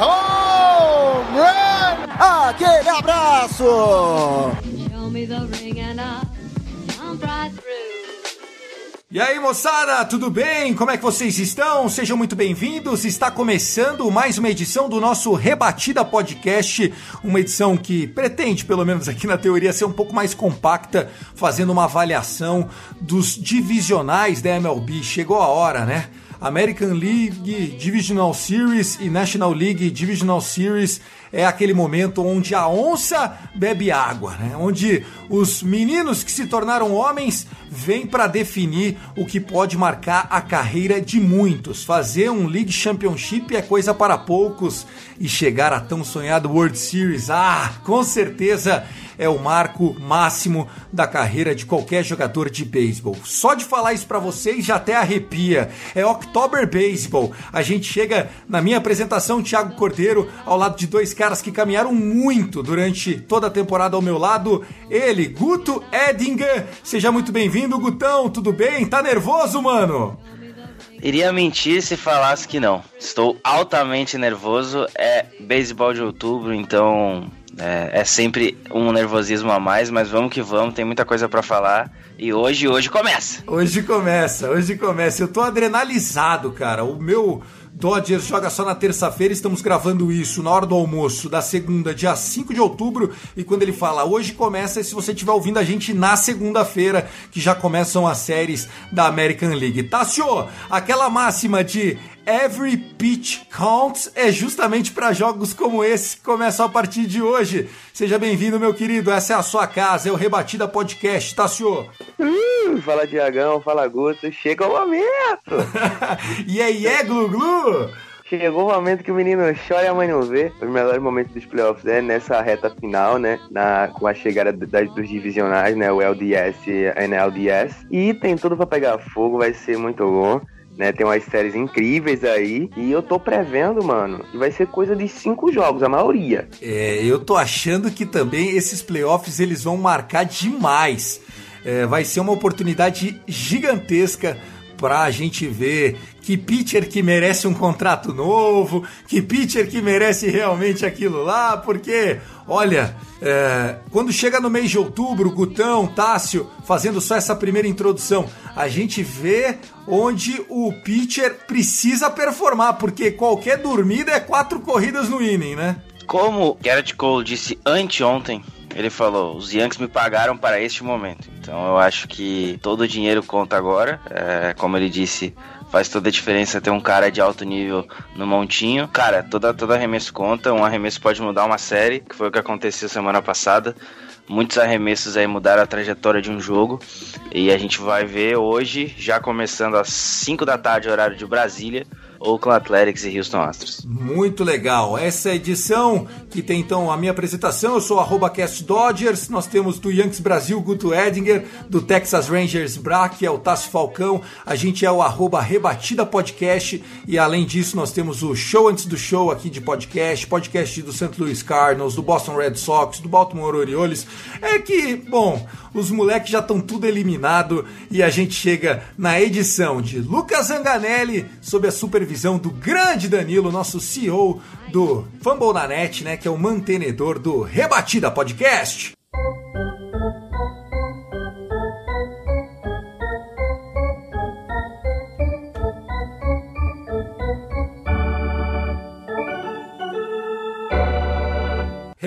Home run! Aquele abraço. E aí, moçada, tudo bem? Como é que vocês estão? Sejam muito bem-vindos. Está começando mais uma edição do nosso Rebatida Podcast, uma edição que pretende, pelo menos aqui na teoria, ser um pouco mais compacta, fazendo uma avaliação dos divisionais da MLB. Chegou a hora, né? American League Divisional Series e National League Divisional Series é aquele momento onde a onça bebe água, né? Onde os meninos que se tornaram homens vêm para definir o que pode marcar a carreira de muitos. Fazer um League Championship é coisa para poucos e chegar a tão sonhado World Series, ah, com certeza é o marco máximo da carreira de qualquer jogador de beisebol. Só de falar isso para vocês já até arrepia. É October Baseball. A gente chega na minha apresentação, Thiago Cordeiro, ao lado de dois caras que caminharam muito durante toda a temporada ao meu lado. Ele, Guto Edinger. Seja muito bem-vindo, Gutão. Tudo bem? Tá nervoso, mano? Iria mentir se falasse que não. Estou altamente nervoso. É beisebol de outubro, então é, é sempre um nervosismo a mais, mas vamos que vamos, tem muita coisa pra falar. E hoje, hoje começa. Hoje começa, hoje começa. Eu tô adrenalizado, cara. O meu Dodgers joga só na terça-feira, estamos gravando isso na hora do almoço da segunda, dia 5 de outubro. E quando ele fala hoje começa, se você estiver ouvindo a gente na segunda-feira, que já começam as séries da American League. Tássio, aquela máxima de Every pitch counts é justamente para jogos como esse que começam a partir de hoje. Seja bem-vindo, meu querido. Essa é a sua casa, é o Rebatida Podcast, Tássio. Uh, fala Diagão, fala Guto, chega o momento! e aí, é Glu Glu? Chegou o momento que o menino chora e a mãe não vê. Os melhores momentos dos playoffs é nessa reta final, né? Na, com a chegada das, dos divisionais, né? O LDS e a NLDS. E tem tudo para pegar fogo, vai ser muito bom. Né, tem umas séries incríveis aí. E eu tô prevendo, mano, que vai ser coisa de cinco jogos, a maioria. É, eu tô achando que também esses playoffs eles vão marcar demais. É, vai ser uma oportunidade gigantesca pra gente ver que pitcher que merece um contrato novo, que pitcher que merece realmente aquilo lá, porque, olha, é, quando chega no mês de outubro, Gutão, Tássio, fazendo só essa primeira introdução, a gente vê onde o pitcher precisa performar, porque qualquer dormida é quatro corridas no inning, né? Como Garrett Cole disse anteontem, ele falou: os Yankees me pagaram para este momento. Então eu acho que todo o dinheiro conta agora. É, como ele disse, faz toda a diferença ter um cara de alto nível no montinho. Cara, toda, toda arremesso conta. Um arremesso pode mudar uma série, que foi o que aconteceu semana passada. Muitos arremessos aí mudaram a trajetória de um jogo. E a gente vai ver hoje, já começando às 5 da tarde, horário de Brasília, Oakland Athletics e Houston Astros. Muito legal. Essa edição que tem então a minha apresentação, eu sou arroba Cast Dodgers, nós temos do Yankees Brasil, Guto Edinger, do Texas Rangers Bra, que é o Tássio Falcão, a gente é o arroba Rebatida Podcast e além disso nós temos o Show Antes do Show aqui de podcast, podcast do St. Louis Cardinals, do Boston Red Sox, do Baltimore Orioles. É que, bom, os moleques já estão tudo eliminado e a gente chega na edição de Lucas Zanganelli sob a supervisão do grande Danilo, nosso CEO do Fumble na Net, né, que é o mantenedor do Rebatida Podcast.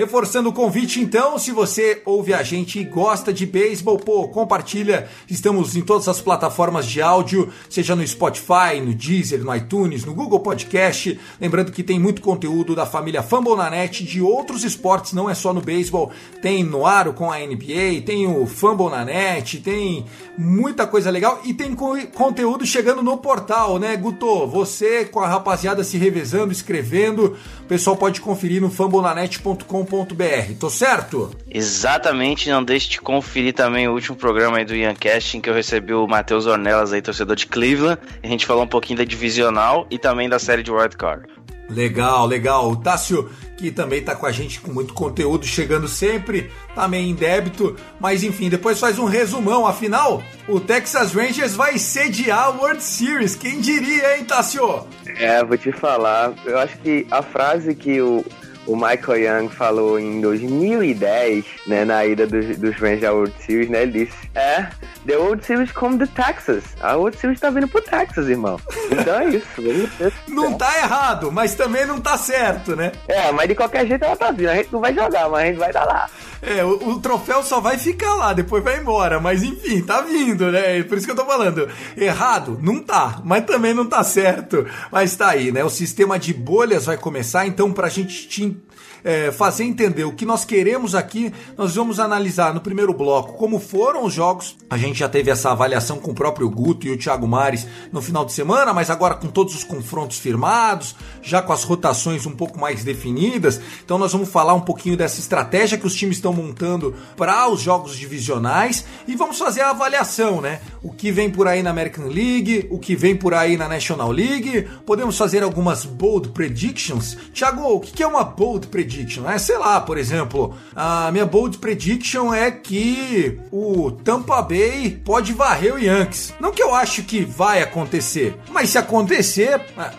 Reforçando o convite, então, se você ouve a gente e gosta de beisebol, pô, compartilha. Estamos em todas as plataformas de áudio, seja no Spotify, no Deezer, no iTunes, no Google Podcast. Lembrando que tem muito conteúdo da família Fumble na Net, de outros esportes, não é só no beisebol. Tem no Aro com a NBA, tem o Fumble na Net, tem muita coisa legal e tem co conteúdo chegando no portal, né, Guto? Você com a rapaziada se revezando, escrevendo o pessoal pode conferir no fambonanet.com.br. Tô certo? Exatamente, não deixe de conferir também o último programa aí do Ian Casting que eu recebi o Matheus Ornelas aí, torcedor de Cleveland. A gente falou um pouquinho da divisional e também da série de Wild Card. Legal, legal. O Tássio, que também tá com a gente com muito conteúdo, chegando sempre, tá meio em débito, mas enfim, depois faz um resumão. Afinal, o Texas Rangers vai sediar a World Series. Quem diria, hein, Tássio? É, vou te falar. Eu acho que a frase que o, o Michael Young falou em 2010, né, na ida dos, dos Rangers à World Series, né, ele disse, é, The World Series come the Texas. A World Series tá vindo pro Texas, irmão. Então é isso. ver. Não tá errado, mas também não tá certo, né? É, mas de qualquer jeito ela tá vindo. A gente não vai jogar, mas a gente vai estar lá. É, o, o troféu só vai ficar lá, depois vai embora. Mas enfim, tá vindo, né? Por isso que eu tô falando. Errado? Não tá, mas também não tá certo. Mas tá aí, né? O sistema de bolhas vai começar, então pra gente te é, fazer entender o que nós queremos aqui, nós vamos analisar no primeiro bloco como foram os jogos. A gente já teve essa avaliação com o próprio Guto e o Thiago Mares no final de semana, mas agora com todos os confrontos firmados, já com as rotações um pouco mais definidas. Então nós vamos falar um pouquinho dessa estratégia que os times estão montando para os jogos divisionais e vamos fazer a avaliação, né? O que vem por aí na American League, o que vem por aí na National League. Podemos fazer algumas bold predictions. Thiago, o que é uma bold prediction? Prediction. É, sei lá, por exemplo, a minha bold prediction é que o Tampa Bay pode varrer o Yankees. Não que eu acho que vai acontecer, mas se acontecer, é,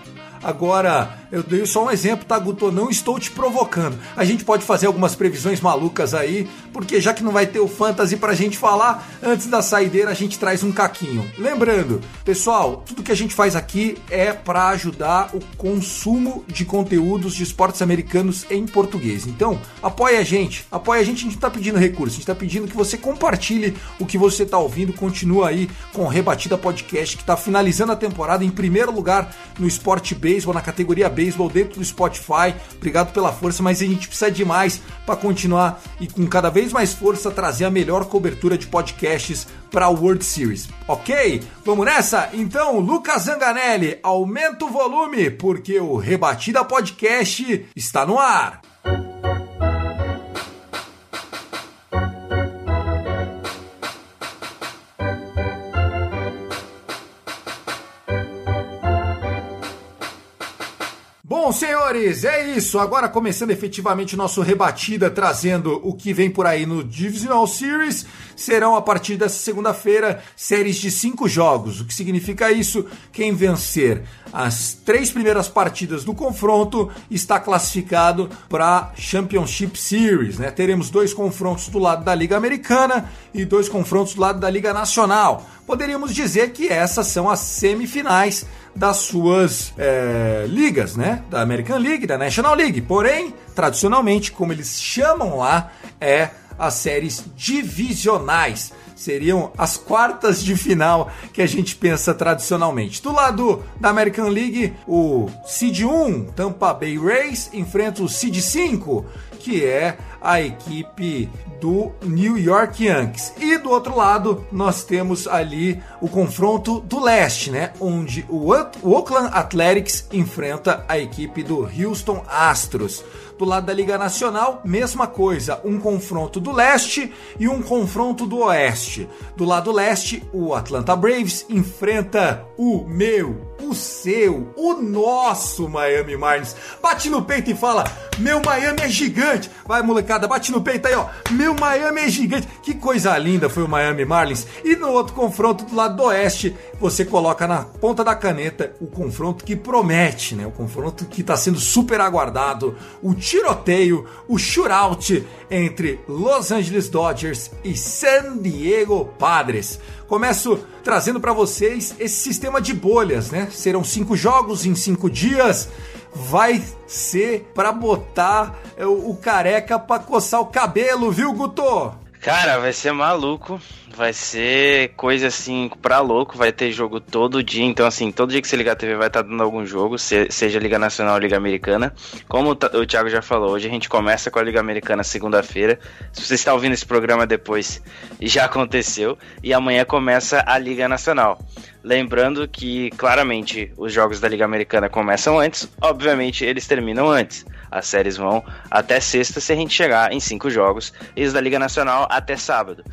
agora eu dei só um exemplo, tá, Guto? Não estou te provocando. A gente pode fazer algumas previsões malucas aí, porque já que não vai ter o Fantasy pra gente falar, antes da saideira a gente traz um caquinho. Lembrando, pessoal, tudo que a gente faz aqui é para ajudar o consumo de conteúdos de esportes americanos em português. Então, apoia a gente. Apoia a gente, a gente tá pedindo recurso, a gente tá pedindo que você compartilhe o que você tá ouvindo, continua aí com o Rebatida Podcast, que tá finalizando a temporada em primeiro lugar no esporte beisebol, na categoria B beisebol dentro do Spotify. Obrigado pela força, mas a gente precisa de mais para continuar e com cada vez mais força trazer a melhor cobertura de podcasts para a World Series. Ok? Vamos nessa? Então, Lucas Zanganelli, aumenta o volume porque o Rebatida Podcast está no ar. Bom, senhores, é isso. Agora começando efetivamente o nosso rebatida, trazendo o que vem por aí no Divisional Series. Serão a partir dessa segunda-feira séries de cinco jogos. O que significa isso? Quem vencer as três primeiras partidas do confronto está classificado para Championship Series. Né? Teremos dois confrontos do lado da Liga Americana e dois confrontos do lado da Liga Nacional. Poderíamos dizer que essas são as semifinais das suas é, ligas, né? Da American League, da National League. Porém, tradicionalmente, como eles chamam lá, é as séries divisionais. Seriam as quartas de final que a gente pensa tradicionalmente. Do lado da American League, o Seed 1, Tampa Bay Rays, enfrenta o Seed 5, que é a equipe do New York Yankees. E do outro lado, nós temos ali o confronto do leste, né? Onde o, Oakland Athletics enfrenta a equipe do Houston Astros. Do lado da Liga Nacional, mesma coisa, um confronto do leste e um confronto do oeste. Do lado leste, o Atlanta Braves enfrenta o meu, o seu, o nosso Miami Marlins. Bate no peito e fala: Meu Miami é gigante. Vai, molecada, bate no peito aí, ó. Meu Miami é gigante. Que coisa linda foi o Miami Marlins. E no outro confronto do lado do oeste, você coloca na ponta da caneta o confronto que promete, né? O confronto que está sendo super aguardado. O tiroteio, o shootout entre Los Angeles Dodgers e San Diego Padres. Começo trazendo para vocês esse sistema de bolhas, né? Serão cinco jogos em cinco dias. Vai ser para botar o, o careca para coçar o cabelo, viu, Guto? Cara, vai ser maluco. Vai ser coisa assim pra louco. Vai ter jogo todo dia. Então, assim, todo dia que você ligar a TV vai estar tá dando algum jogo, seja Liga Nacional ou Liga Americana. Como o Thiago já falou, hoje a gente começa com a Liga Americana segunda-feira. Se você está ouvindo esse programa depois, já aconteceu. E amanhã começa a Liga Nacional. Lembrando que, claramente, os jogos da Liga Americana começam antes, obviamente, eles terminam antes. As séries vão até sexta se a gente chegar em cinco jogos, e os da Liga Nacional até sábado.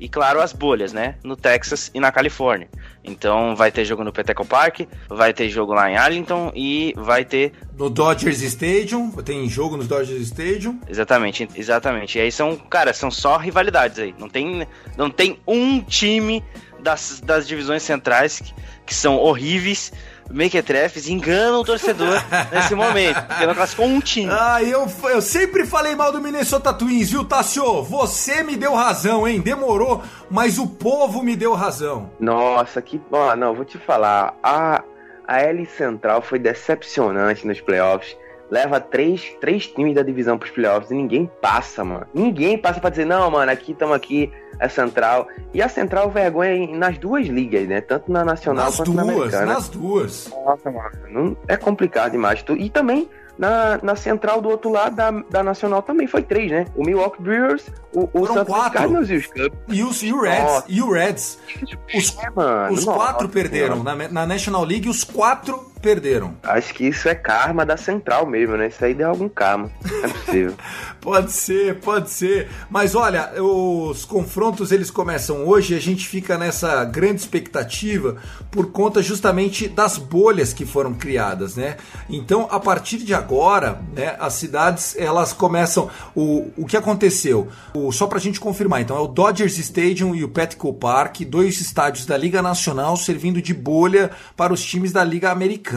E claro, as bolhas, né? No Texas e na Califórnia. Então vai ter jogo no Peteco Park, vai ter jogo lá em Arlington e vai ter. No Dodgers Stadium, tem jogo no Dodgers Stadium. Exatamente, exatamente. E aí são, cara, são só rivalidades aí. Não tem, não tem um time das, das divisões centrais que, que são horríveis mequetrefes enganam o torcedor nesse momento, porque não classificou um time. Ah, eu, eu sempre falei mal do Minnesota Twins, viu, Tassio? Você me deu razão, hein? Demorou, mas o povo me deu razão. Nossa, que. Ó, não, vou te falar. A, a L Central foi decepcionante nos playoffs. Leva três, três times da divisão pros playoffs e ninguém passa, mano. Ninguém passa pra dizer, não, mano, aqui estamos aqui, é Central. E a Central vergonha nas duas ligas, né? Tanto na Nacional Nas quanto na duas, Americana. nas duas. Nossa, mano, não, é complicado demais. E também na, na central do outro lado da, da Nacional também foi três, né? O Milwaukee Brewers, o, o Foram Santos quatro. Cardinals e os Cubs. E os, e o Reds, Nossa. e o Reds. Os, É, mano, os nossa quatro perderam. Na, na National League, os quatro perderam. Acho que isso é karma da central mesmo, né? Isso aí deu algum karma. Não é possível. Pode ser, pode ser. Mas olha, os confrontos eles começam hoje e a gente fica nessa grande expectativa por conta justamente das bolhas que foram criadas, né? Então, a partir de agora, né, as cidades elas começam. O, o que aconteceu? O, só pra gente confirmar, então, é o Dodgers Stadium e o Petco Park, dois estádios da Liga Nacional servindo de bolha para os times da Liga Americana.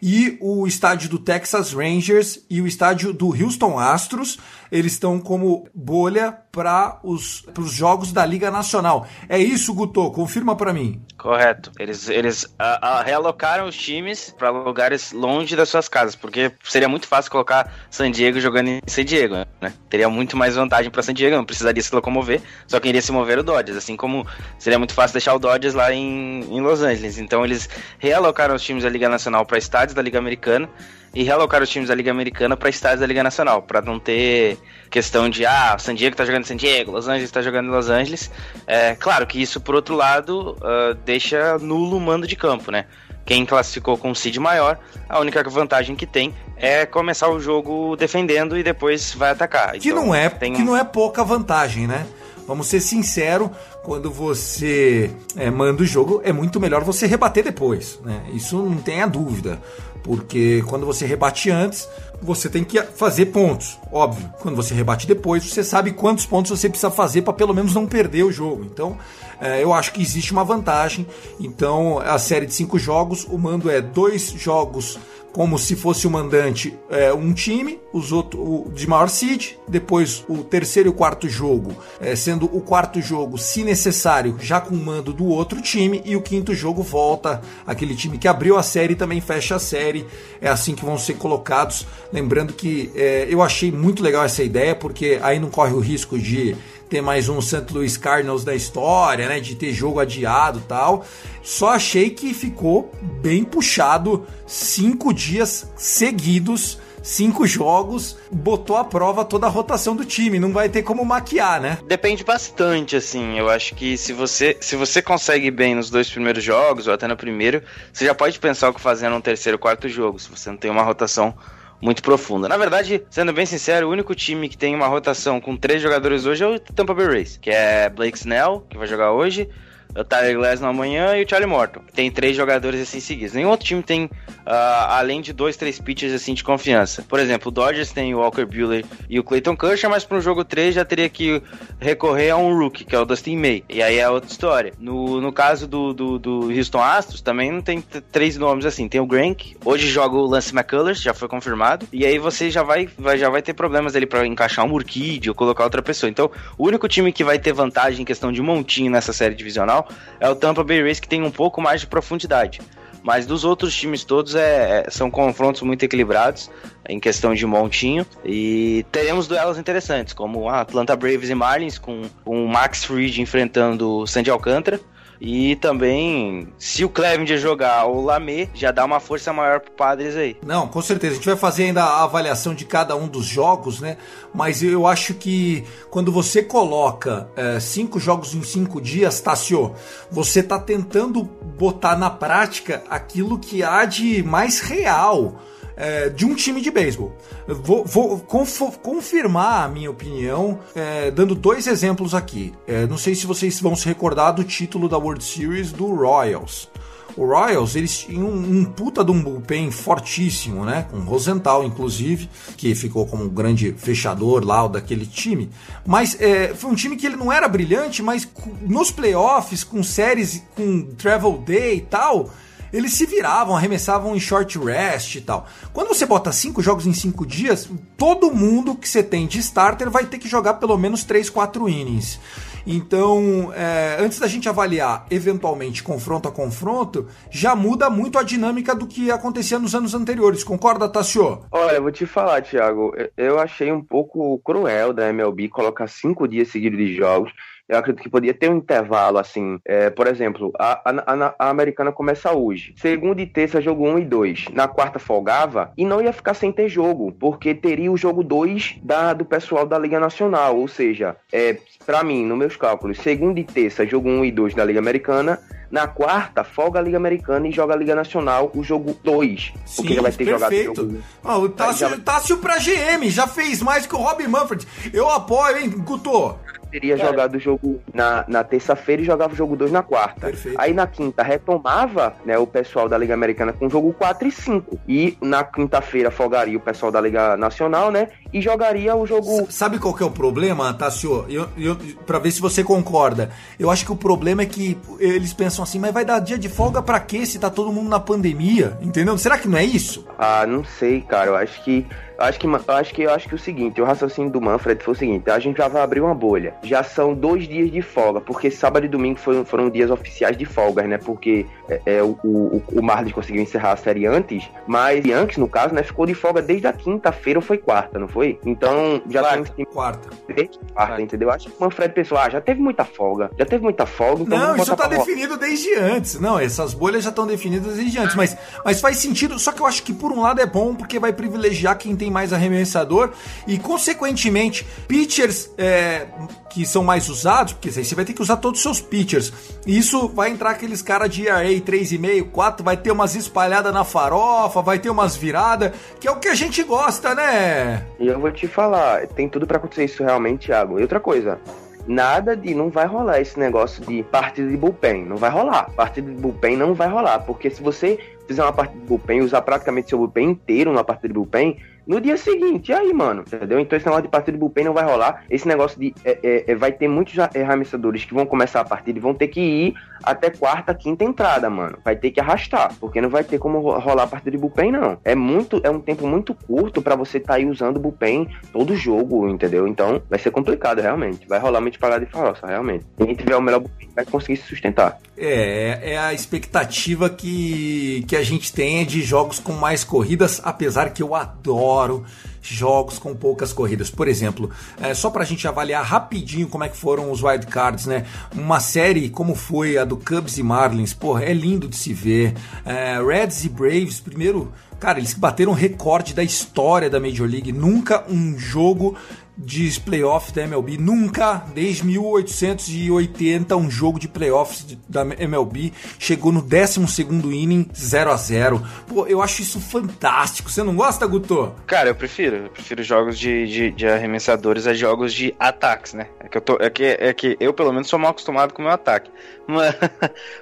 E o estádio do Texas Rangers e o estádio do Houston Astros, eles estão como bolha para os jogos da Liga Nacional. É isso, Guto? Confirma para mim. Correto. Eles, eles ah, realocaram os times para lugares longe das suas casas, porque seria muito fácil colocar San Diego jogando em San Diego, né? Teria muito mais vantagem para San Diego, não precisaria se locomover, só quem iria se mover era o Dodgers, assim como seria muito fácil deixar o Dodgers lá em, em Los Angeles. Então eles realocaram os times da Liga Nacional para estádios da Liga Americana e realocaram os times da Liga Americana para estádios da Liga Nacional, para não ter questão de ah, San Diego tá jogando em San Diego, Los Angeles tá jogando em Los Angeles. É claro que isso, por outro lado, ah, deixa nulo o mando de campo, né? Quem classificou com um seed maior, a única vantagem que tem é começar o jogo defendendo e depois vai atacar. Que Então, não é, tem que não é pouca vantagem, né? Vamos ser sinceros, quando você é, manda o jogo, é muito melhor você rebater depois, né? Isso não tenha dúvida, porque quando você rebate antes, você tem que fazer pontos, óbvio. Quando você rebate depois, você sabe quantos pontos você precisa fazer para pelo menos não perder o jogo. Então, é, eu acho que existe uma vantagem. Então, a série de cinco jogos, o mando é dois jogos como se fosse o mandante é, um time, os outros o de maior seed, depois o terceiro e o quarto jogo, é, sendo o quarto jogo, se necessário, já com o mando do outro time, e o quinto jogo volta aquele time que abriu a série também fecha a série. É assim que vão ser colocados. Lembrando que é, eu achei muito legal essa ideia, porque aí não corre o risco de ter mais um St. Louis Cardinals da história, né? De ter jogo adiado tal. Só achei que ficou bem puxado cinco dias seguidos. Cinco jogos, botou à prova toda a rotação do time, não vai ter como maquiar, né? Depende bastante, assim. Eu acho que se você, se você consegue bem nos dois primeiros jogos, ou até no primeiro, você já pode pensar o que fazer no terceiro, quarto jogo, se você não tem uma rotação muito profunda. Na verdade, sendo bem sincero, o único time que tem uma rotação com três jogadores hoje é o Tampa Bay Rays, que é Blake Snell, que vai jogar hoje, o Tyler Glass no amanhã e o Charlie Morton. Tem três jogadores assim seguidos. Nenhum outro time tem, ah, além de dois, três pitchers assim de confiança. Por exemplo, o Dodgers tem o Walker Buehler e o Clayton Kershaw, mas para um jogo 3 já teria que recorrer a um rookie, que é o Dustin May. E aí é outra história. No, no caso do, do, do Houston Astros, também não tem três nomes assim. Tem o Grank, hoje joga o Lance McCullers, já foi confirmado. E aí você já vai, vai, já vai ter problemas ali para encaixar um Urquide ou colocar outra pessoa. Então, o único time que vai ter vantagem em questão de montinho nessa série divisional é o Tampa Bay Rays, que tem um pouco mais de profundidade. Mas dos outros times todos é, é- são confrontos muito equilibrados em questão de montinho. E teremos duelos interessantes, como a Atlanta Braves e Marlins, com com o Max Fried enfrentando o Sandy Alcântara. E também, se o Clevenger jogar o Lamé, já dá uma força maior pro Padres aí. Não, com certeza. A gente vai fazer ainda a avaliação de cada um dos jogos, né? Mas eu acho que quando você coloca é, cinco jogos em cinco dias, Tassio, você tá tentando botar na prática aquilo que há de mais real é, de um time de beisebol. Vou, vou conf- confirmar a minha opinião, é, dando dois exemplos aqui. É, não sei se vocês vão se recordar do título da World Series do Royals. O Royals, eles tinham um, um puta de um bullpen fortíssimo, né? Com Rosenthal, inclusive, que ficou como um grande fechador lá daquele time. Mas é, foi um time que ele não era brilhante, mas nos playoffs, com séries, com Travel Day e tal, eles se viravam, arremessavam em short rest e tal. Quando você bota cinco jogos em cinco dias, todo mundo que você tem de starter vai ter que jogar pelo menos 3, 4 innings. Então, é, antes da gente avaliar eventualmente confronto a confronto, já muda muito a dinâmica do que acontecia nos anos anteriores. Concorda, Tassio? Olha, vou te falar, Thiago, eu achei um pouco cruel da MLB colocar cinco dias seguidos de jogos. Eu acredito que podia ter um intervalo, assim. é, por exemplo, a, a- a- americana começa hoje. Segunda e terça, jogo 1 um e 2. Na quarta, folgava. E não ia ficar sem ter jogo, porque teria o jogo 2 da, do pessoal da Liga Nacional. Ou seja, é, para mim, nos meus cálculos, segunda e terça, jogo 1 um e 2 da Liga Americana. Na quarta, folga a Liga Americana e joga a Liga Nacional, o jogo 2. Porque já vai ter jogado o perfeito. jogo Ah, o Tássio, já- Tássio pra GM, já fez mais que o Rob Manfred. Eu apoio, hein, Guto? Teria jogado o jogo na, na terça-feira e jogava o jogo 2 na quarta. Perfeito. Aí na quinta retomava né, o pessoal da Liga Americana com o jogo 4 e 5. E na quinta-feira folgaria o pessoal da Liga Nacional, né? E jogaria o jogo. S- Sabe qual que é o problema, Tassio? Eu, eu, pra ver se você concorda. Eu acho que o problema é que eles pensam assim, mas vai dar dia de folga pra quê se tá todo mundo na pandemia? Entendeu? Será que não é isso? Ah, não sei, cara. Eu acho que. Eu acho que, eu acho que eu acho que o seguinte, o raciocínio do Manfred foi o seguinte: a gente já vai abrir uma bolha. Já são dois dias de folga, porque sábado e domingo foram, foram dias oficiais de folgas, né? Porque é, é, o, o, o Marlins conseguiu encerrar a série antes, mas Yankees, no caso, né, ficou de folga desde a quinta-feira ou foi quarta, não foi? Então já Quarta. tem Quarta. desde quarta, entendeu? Acho que o Manfred pensou, ah, já teve muita folga, já teve muita folga, então Não, isso tá definido desde antes. Não, essas bolhas já estão definidas desde antes. Mas, mas faz sentido. Só que eu acho que por um lado é bom porque vai privilegiar quem tem mais arremessador e, consequentemente, pitchers é, que são mais usados, porque você vai ter que usar todos os seus pitchers. E isso vai entrar aqueles caras de ERA 3,5, 4, vai ter umas espalhadas na farofa, vai ter umas viradas, que é o que a gente gosta, né? E eu vou te falar, tem tudo pra acontecer isso realmente, Thiago. E outra coisa, nada de não vai rolar esse negócio de partida de bullpen, não vai rolar. Partida de bullpen não vai rolar, porque se você fizer uma partida de bullpen usar praticamente seu bullpen inteiro numa partida de bullpen, no dia seguinte, e aí, mano, entendeu? Então esse negócio de partida de bullpen não vai rolar. Esse negócio de. é, é, é, vai ter muitos é, arremessadores que vão começar a partida e vão ter que ir até quarta, quinta entrada, mano. Vai ter que arrastar, porque não vai ter como ro- rolar a partida de bullpen, não. É muito, é um tempo muito curto pra você estar aí usando bullpen todo jogo, entendeu? Então vai ser complicado, realmente. Vai rolar muito parada de farofa, realmente. Quem tiver o melhor bullpen vai conseguir se sustentar. É, é a expectativa que, que a gente tem é de jogos com mais corridas, apesar que eu adoro jogos com poucas corridas. Por exemplo, é, só pra gente avaliar rapidinho como é que foram os wild cards, né? Uma série como foi a do Cubs e Marlins, porra, é lindo de se ver. É, Reds e Braves, primeiro, cara, eles bateram recorde da história da Major League. Nunca um jogo de playoff da MLB. Nunca, desde 1880, um jogo de playoffs da MLB chegou no 12º inning 0 a 0 Pô, eu acho isso fantástico. Você não gosta, Guto? Cara, eu prefiro. Eu prefiro jogos de, de, de arremessadores a jogos de ataques, né? É que, eu tô, é, que, é que eu, pelo menos, sou mal acostumado com o meu ataque. Mas,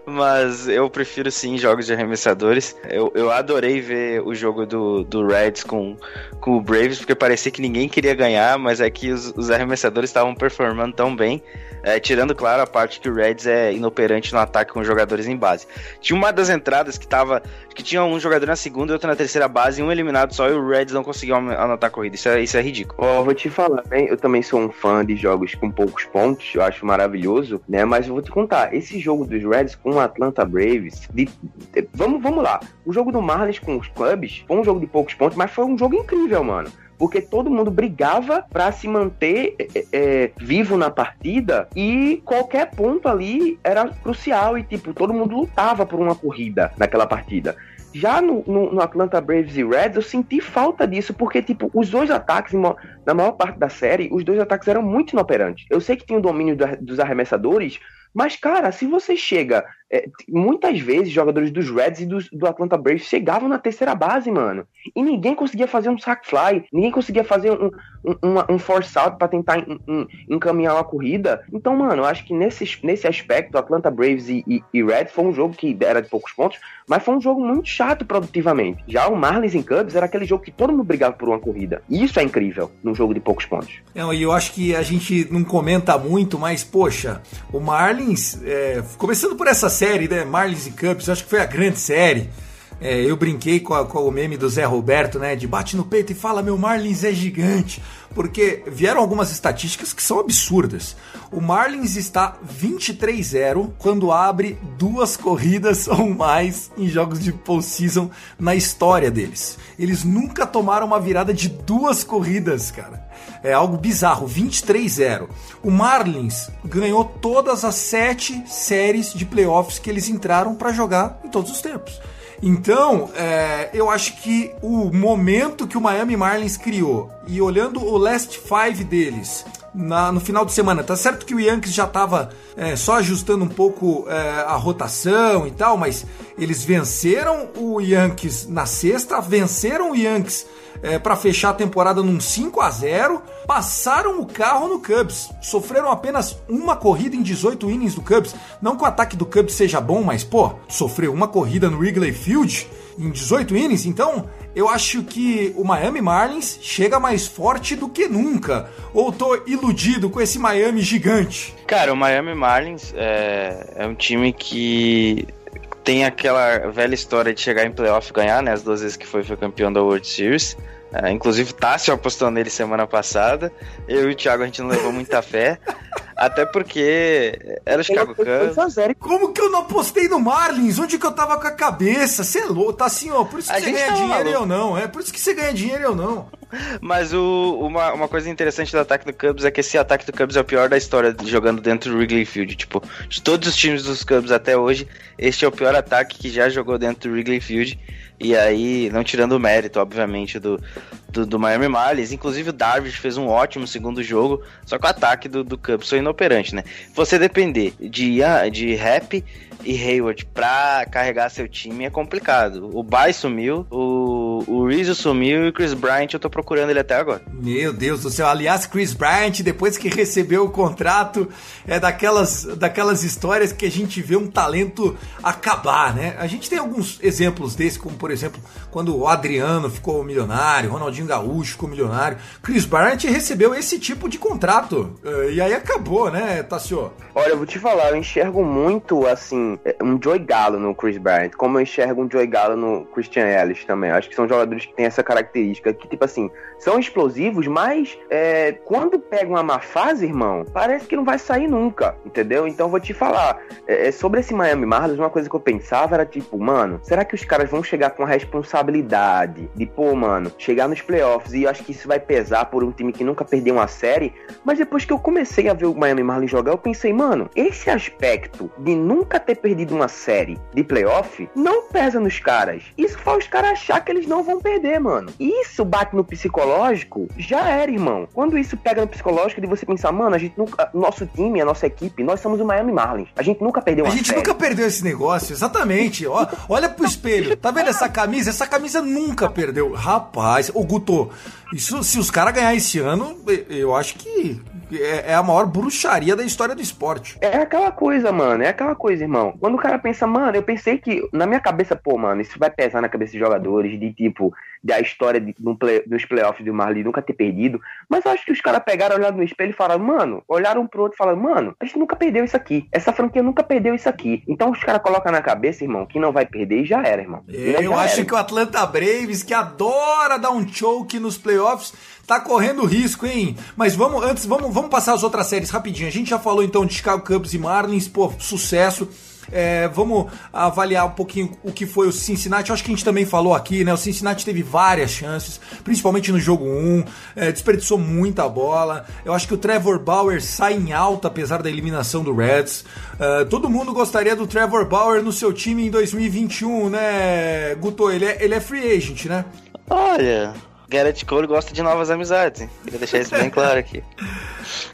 mas eu prefiro, sim, jogos de arremessadores. Eu, eu adorei ver o jogo do, do Reds com, com o Braves, porque parecia que ninguém queria ganhar, mas é que os, os arremessadores estavam performando tão bem. É, tirando, claro, a parte que o Reds é inoperante no ataque com jogadores em base. Tinha uma das entradas que tava. que tinha um jogador na segunda e outro na terceira base, e um eliminado só, e o Reds não conseguiu anotar a corrida. Isso é, isso é ridículo. Ó, vou te falar, né? Eu também sou um fã de jogos com poucos pontos, eu acho maravilhoso, né? Mas eu vou te contar, esse jogo dos Reds com o Atlanta Braves, de- de- vamos, vamos lá. O jogo do Marlins com os Cubs foi um jogo de poucos pontos, mas foi um jogo incrível, mano. Porque todo mundo brigava para se manter é, é, vivo na partida e qualquer ponto ali era crucial e tipo todo mundo lutava por uma corrida naquela partida. Já no, no, no, Atlanta Braves e Reds, eu senti falta disso, porque, tipo, os dois ataques, na maior parte da série, os dois ataques eram muito inoperantes. Eu sei que tinha o domínio dos arremessadores, mas, cara, se você chega é, muitas vezes, jogadores dos Reds e do, do Atlanta Braves chegavam na terceira base, mano. E ninguém conseguia fazer um sack fly, ninguém conseguia fazer um, um, um force out pra tentar encaminhar uma corrida. Então, mano, eu acho que nesse, nesse aspecto, Atlanta Braves e, e, e, Reds foi um jogo que era de poucos pontos, mas foi um jogo muito chato produtivamente. Já o Marlins e Cubs era aquele jogo que todo mundo brigava por uma corrida. E isso é incrível num jogo de poucos pontos. Não, e eu acho que a gente não comenta muito, mas, poxa, o Marlins, é, começando por essa série, né? Marlins e Cubs, acho que foi a grande série. É, eu brinquei com, a, com, o meme do Zé Roberto, né? De bate no peito e fala: meu Marlins é gigante. Porque vieram algumas estatísticas que são absurdas. O Marlins está 23-0 quando abre duas corridas ou mais em jogos de postseason na história deles. Eles nunca tomaram uma virada de duas corridas, cara. É algo bizarro, 23-0. O Marlins ganhou todas as sete séries de playoffs que eles entraram para jogar em todos os tempos. Então, é, eu acho que o momento que o Miami Marlins criou, e olhando o last five deles, na, no final de semana. Tá certo que o Yankees já estava é, só ajustando um pouco é, a rotação e tal, mas eles venceram o Yankees na sexta, venceram o Yankees é, para fechar a temporada num 5 a 0 passaram o carro no Cubs, sofreram apenas uma corrida em 18 innings do Cubs. Não que o ataque do Cubs seja bom, mas pô, sofreu uma corrida no Wrigley Field em 18 innings, então eu acho que o Miami Marlins chega mais forte do que nunca. Ou tô iludido com esse Miami gigante? Cara, o Miami Marlins é, é um time que tem aquela velha história de chegar em playoff e ganhar, né? As duas vezes que foi, foi campeão da World Series. É, inclusive, Tássio apostou nele semana passada. Eu e o Thiago a gente não levou muita fé. Até porque era o Chicago Cubs. Como que eu não apostei no Marlins? Onde que eu tava com a cabeça? Você é louco, tá assim, ó. Por isso que a você ganha dinheiro e eu não. É por isso que você ganha dinheiro e eu não. Mas o, uma, uma coisa interessante do ataque do Cubs é que esse ataque do Cubs é o pior da história jogando dentro do Wrigley Field. Tipo, de todos os times dos Cubs até hoje, este é o pior ataque que já jogou dentro do Wrigley Field. E aí, não tirando o mérito, obviamente, do, do, do, Miami Marlins. Inclusive, o Darvish fez um ótimo segundo jogo, só que o ataque do, do Cubs foi inoperante, né? Você depender de, de rap e Hayward pra carregar seu time é complicado. O Bay sumiu, o, o Rizzo sumiu e o Chris Bryant eu tô procurando ele até agora. Meu Deus do céu. Aliás, Chris Bryant, depois que recebeu o contrato, é daquelas, daquelas histórias que a gente vê um talento acabar, né? A gente tem alguns exemplos desse, como por exemplo, quando o Adriano ficou milionário, Ronaldinho Gaúcho ficou milionário. Chris Bryant recebeu esse tipo de contrato. Eh, e aí acabou, né, Tassio? Olha, eu vou te falar, eu enxergo muito, assim, é, um Joey Gallo no Chris Bryant, como eu enxergo um Joey Gallo no Christian Ellis também. Acho que são jogadores que têm essa característica, que, tipo assim, são explosivos, mas é, quando pega uma má fase, irmão, parece que não vai sair nunca, entendeu? Então, vou te falar, é, é, sobre esse Miami Marlins, uma coisa que eu pensava era, tipo, mano, será que os caras vão chegar com a responsabilidade de, pô, mano, chegar nos playoffs e eu acho que isso vai pesar por um time que nunca perdeu uma série, mas depois que eu comecei a ver o Miami Marlins jogar, eu pensei, mano, esse aspecto de nunca ter perdido uma série de playoff não pesa nos caras. Isso faz os caras achar que eles não vão perder, mano. Isso bate no psicológico, já era, irmão. Quando isso pega no psicológico de você pensar, mano, a gente nunca. Nosso time, a nossa equipe, nós somos o Miami Marlins. A gente nunca perdeu uma série. A gente série. nunca perdeu esse negócio, exatamente. Ó, olha pro espelho. Tá vendo essa camisa? Essa camisa nunca perdeu. Rapaz, ô Guto, isso, se os caras ganhar esse ano, eu acho que é, é, a maior bruxaria da história do esporte. É aquela coisa, mano. É aquela coisa, irmão. Quando o cara pensa, mano, eu pensei que. Na minha cabeça, pô, mano, isso vai pesar na cabeça dos jogadores, de tipo, da história de, no play, dos playoffs do Marley nunca ter perdido. Mas eu acho que os caras pegaram, olharam no espelho e falaram, mano, olharam pro outro e falaram, mano, a gente nunca perdeu isso aqui. Essa franquia nunca perdeu isso aqui. Então os caras colocam na cabeça, irmão, que não vai perder e já era, irmão. Eu já acho era. que o Atlanta Braves, que adora dar um choke nos playoffs, tá correndo risco, hein? Mas vamos, antes, vamos, vamos passar as outras séries rapidinho. A gente já falou então de Chicago Cubs e Marlins, pô, sucesso. É, vamos avaliar um pouquinho o que foi o Cincinnati. Acho que a gente também falou aqui, né? O Cincinnati teve várias chances, principalmente no jogo 1, é, desperdiçou muita bola. Eu acho que o Trevor Bauer sai em alta, apesar da eliminação do Reds. É, todo mundo gostaria do Trevor Bauer no seu time em 2021, né, Guto? Ele é, ele é free agent, né? Olha, Garrett Cole gosta de novas amizades. Queria deixar isso bem claro aqui.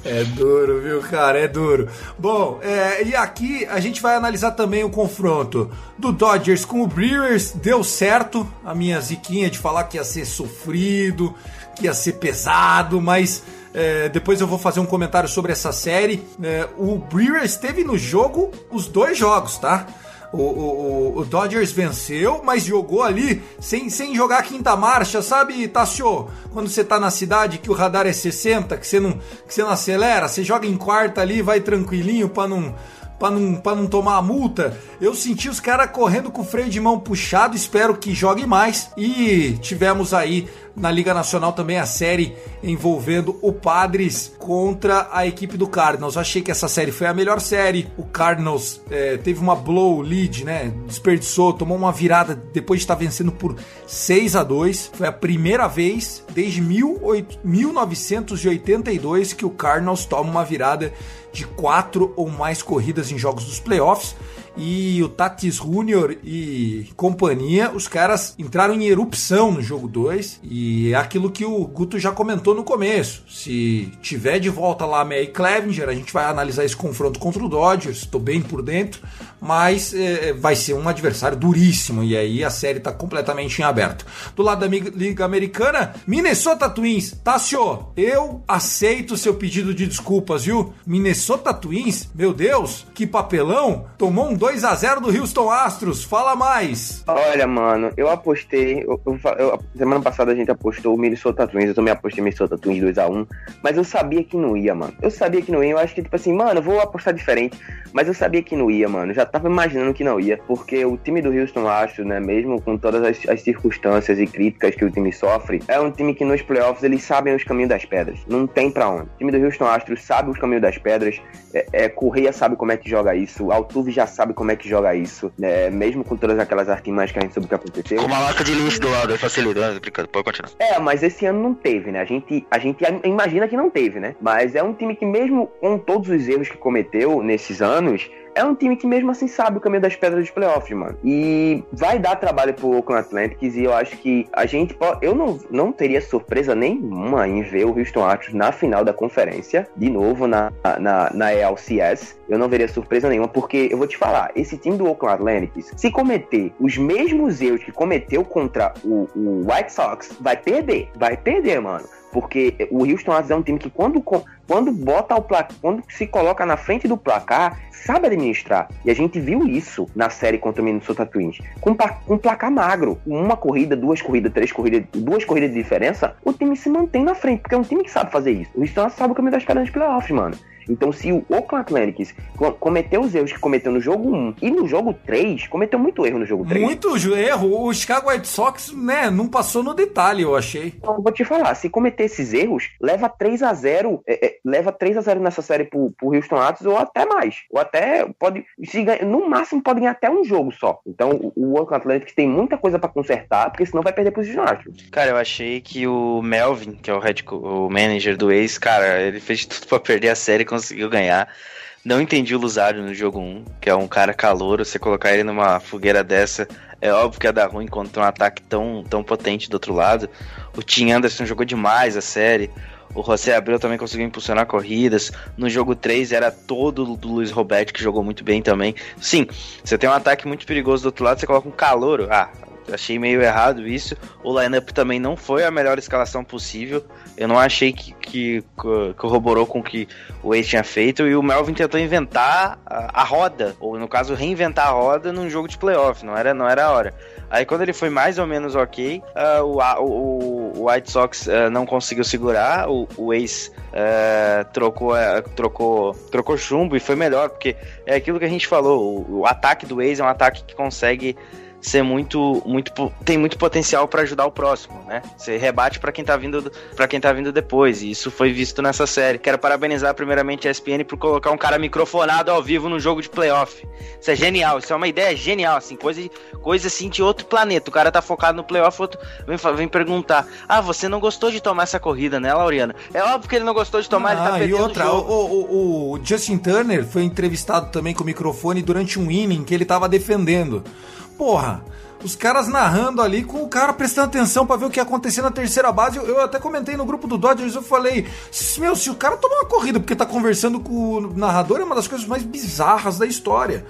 É duro, viu, cara? É duro. Bom, é, e aqui a gente vai analisar também o confronto do Dodgers com o Brewers. Deu certo a minha ziquinha de falar que ia ser sofrido, que ia ser pesado, mas é, depois eu vou fazer um comentário sobre essa série. É, o Brewers teve no jogo os dois jogos, tá? O, o, o, Dodgers venceu, mas jogou ali sem, sem jogar a quinta marcha, sabe, Tassio? Quando você tá na cidade que o radar é 60, que você não, que você não acelera, você joga em quarta ali, vai tranquilinho para não para não, pra não tomar a multa. Eu senti os caras correndo com o freio de mão puxado, espero que jogue mais. E tivemos aí na Liga Nacional também a série envolvendo o Padres contra a equipe do Cardinals. Achei que essa série foi a melhor série. O Cardinals é, teve uma blow lead, né? Desperdiçou, tomou uma virada depois de estar vencendo por 6 a 2 Foi a primeira vez desde 1982 que o Cardinals toma uma virada de quatro ou mais corridas em jogos dos playoffs e o Tatis Junior e companhia, os caras entraram em erupção no jogo 2 e é aquilo que o Guto já comentou no começo. Se tiver de volta lá a May Clevenger, a gente vai analisar esse confronto contra o Dodgers, estou bem por dentro, mas é, vai ser um adversário duríssimo e aí a série está completamente em aberto. Do lado da Liga Americana, Minnesota Twins, Tassio, eu aceito seu pedido de desculpas, viu? Minnesota Twins, meu Deus, que papelão, tomou um 2 a 0 do Houston Astros. Fala mais. Olha, mano, eu apostei. Eu, eu, eu, semana passada a gente apostou o Minnesota Twins. Eu também apostei Minnesota Twins 2 a 1 Mas eu sabia que não ia, mano. Eu sabia que não ia. Eu acho que, tipo assim, mano, vou apostar diferente. Mas eu sabia que não ia, mano. Já tava imaginando que não ia. Porque o time do Houston Astros, né, mesmo com todas as, as circunstâncias e críticas que o time sofre, é um time que nos playoffs eles sabem os caminhos das pedras. Não tem pra onde. O time do Houston Astros sabe os caminhos das pedras. É, é Correia sabe como é que joga isso. Altuve já sabe sabe como é que joga isso, né? Mesmo com todas aquelas artimanhas que a gente soube que aconteceu. Com uma lata de lixo do lado, facilidade, brincando, pode continuar. É, mas esse ano não teve, né? A gente, a gente imagina que não teve, né? Mas é um time que mesmo com todos os erros que cometeu nesses anos, é um time que mesmo assim sabe o caminho das pedras dos playoffs, mano. E vai dar trabalho pro Oakland Athletics e eu acho que a gente pode... Eu não, não teria surpresa nenhuma em ver o Houston Astros na final da conferência, de novo na, na, na ELCS. Eu não veria surpresa nenhuma, porque eu vou te falar, esse time do Oakland Athletics, se cometer os mesmos erros que cometeu contra o, o White Sox, vai perder. Vai perder, mano porque o Houston Astros é um time que quando, quando bota o placar, quando se coloca na frente do placar, sabe administrar. E a gente viu isso na série contra o Minnesota Twins. Com, com placar magro, uma corrida, duas corridas, três corridas, duas corridas de diferença, o time se mantém na frente, porque é um time que sabe fazer isso. O Houston sabe o caminho das pernas de playoffs, mano. Então, se o Oakland Athletics cometeu os erros que cometeu no jogo 1 e no jogo 3, cometeu muito erro no jogo 3. Muito erro. O Chicago White Sox, né, não passou no detalhe, eu achei. Então, vou te falar, se cometer esses erros, leva 3 a 0 é, é, leva 3 a 0 nessa série pro, pro Houston Astros ou até mais. Ou até pode, se ganha, no máximo pode ganhar até um jogo só. Então, o, o Oakland Athletics tem muita coisa para consertar, porque senão vai perder pro Houston Astros. Cara, eu achei que o Melvin, que é o head o manager do Ace, cara, ele fez tudo para perder a série conseguiu ganhar. Não entendi o Lusário no jogo 1, que é um cara calouro. Você colocar ele numa fogueira dessa, é óbvio que ia dar ruim contra um ataque tão, tão potente do outro lado. O Tim Anderson jogou demais a série. O José Abreu também conseguiu impulsionar corridas. No jogo 3 era todo do Luiz Roberto que jogou muito bem também. Sim, você tem um ataque muito perigoso do outro lado, você coloca um calouro. Ah, achei meio errado isso. O lineup também não foi a melhor escalação possível. Eu não achei que, que corroborou com o que o Ace tinha feito. E o Melvin tentou inventar a, a, roda, ou no caso, reinventar a roda num jogo de playoff. Não era, não era a hora. Aí quando ele foi mais ou menos ok, uh, o, o, o, White Sox uh, não conseguiu segurar, o, o Ace uh, trocou, trocou, trocou chumbo e foi melhor, porque é aquilo que a gente falou, o, o ataque do Ace é um ataque que consegue ser muito, muito tem muito potencial para ajudar o próximo, né? Você rebate para quem tá vindo para quem tá vindo depois, e isso foi visto nessa série. Quero parabenizar primeiramente a ESPN por colocar um cara microfonado ao vivo no jogo de playoff. Isso é genial, isso é uma ideia genial, assim, coisa, coisa assim de outro planeta. O cara tá focado no playoff, outro vem, vem perguntar: "Ah, você não gostou de tomar essa corrida, né, Laureano?" É óbvio que ele não gostou de tomar, ah, ele tá perdendo e outra, o, o, o Justin Turner foi entrevistado também com o microfone durante um inning que ele tava defendendo. Porra, os caras narrando ali com o cara prestando atenção para ver o que ia acontecer na terceira base. Eu, eu, até comentei no grupo do Dodgers, eu falei, meu, se o cara tomar uma corrida porque tá conversando com o narrador, é uma das coisas mais bizarras da história.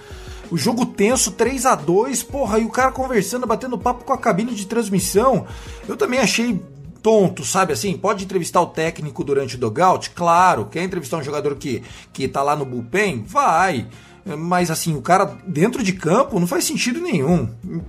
O jogo tenso, 3 a 2 porra, e o cara conversando, batendo papo com a cabine de transmissão. Eu também achei tonto, sabe assim? Pode entrevistar o técnico durante o dogout? Claro. Quer entrevistar um jogador que, que tá lá no bullpen? Vai. Mas assim, o cara dentro de campo não faz sentido nenhum.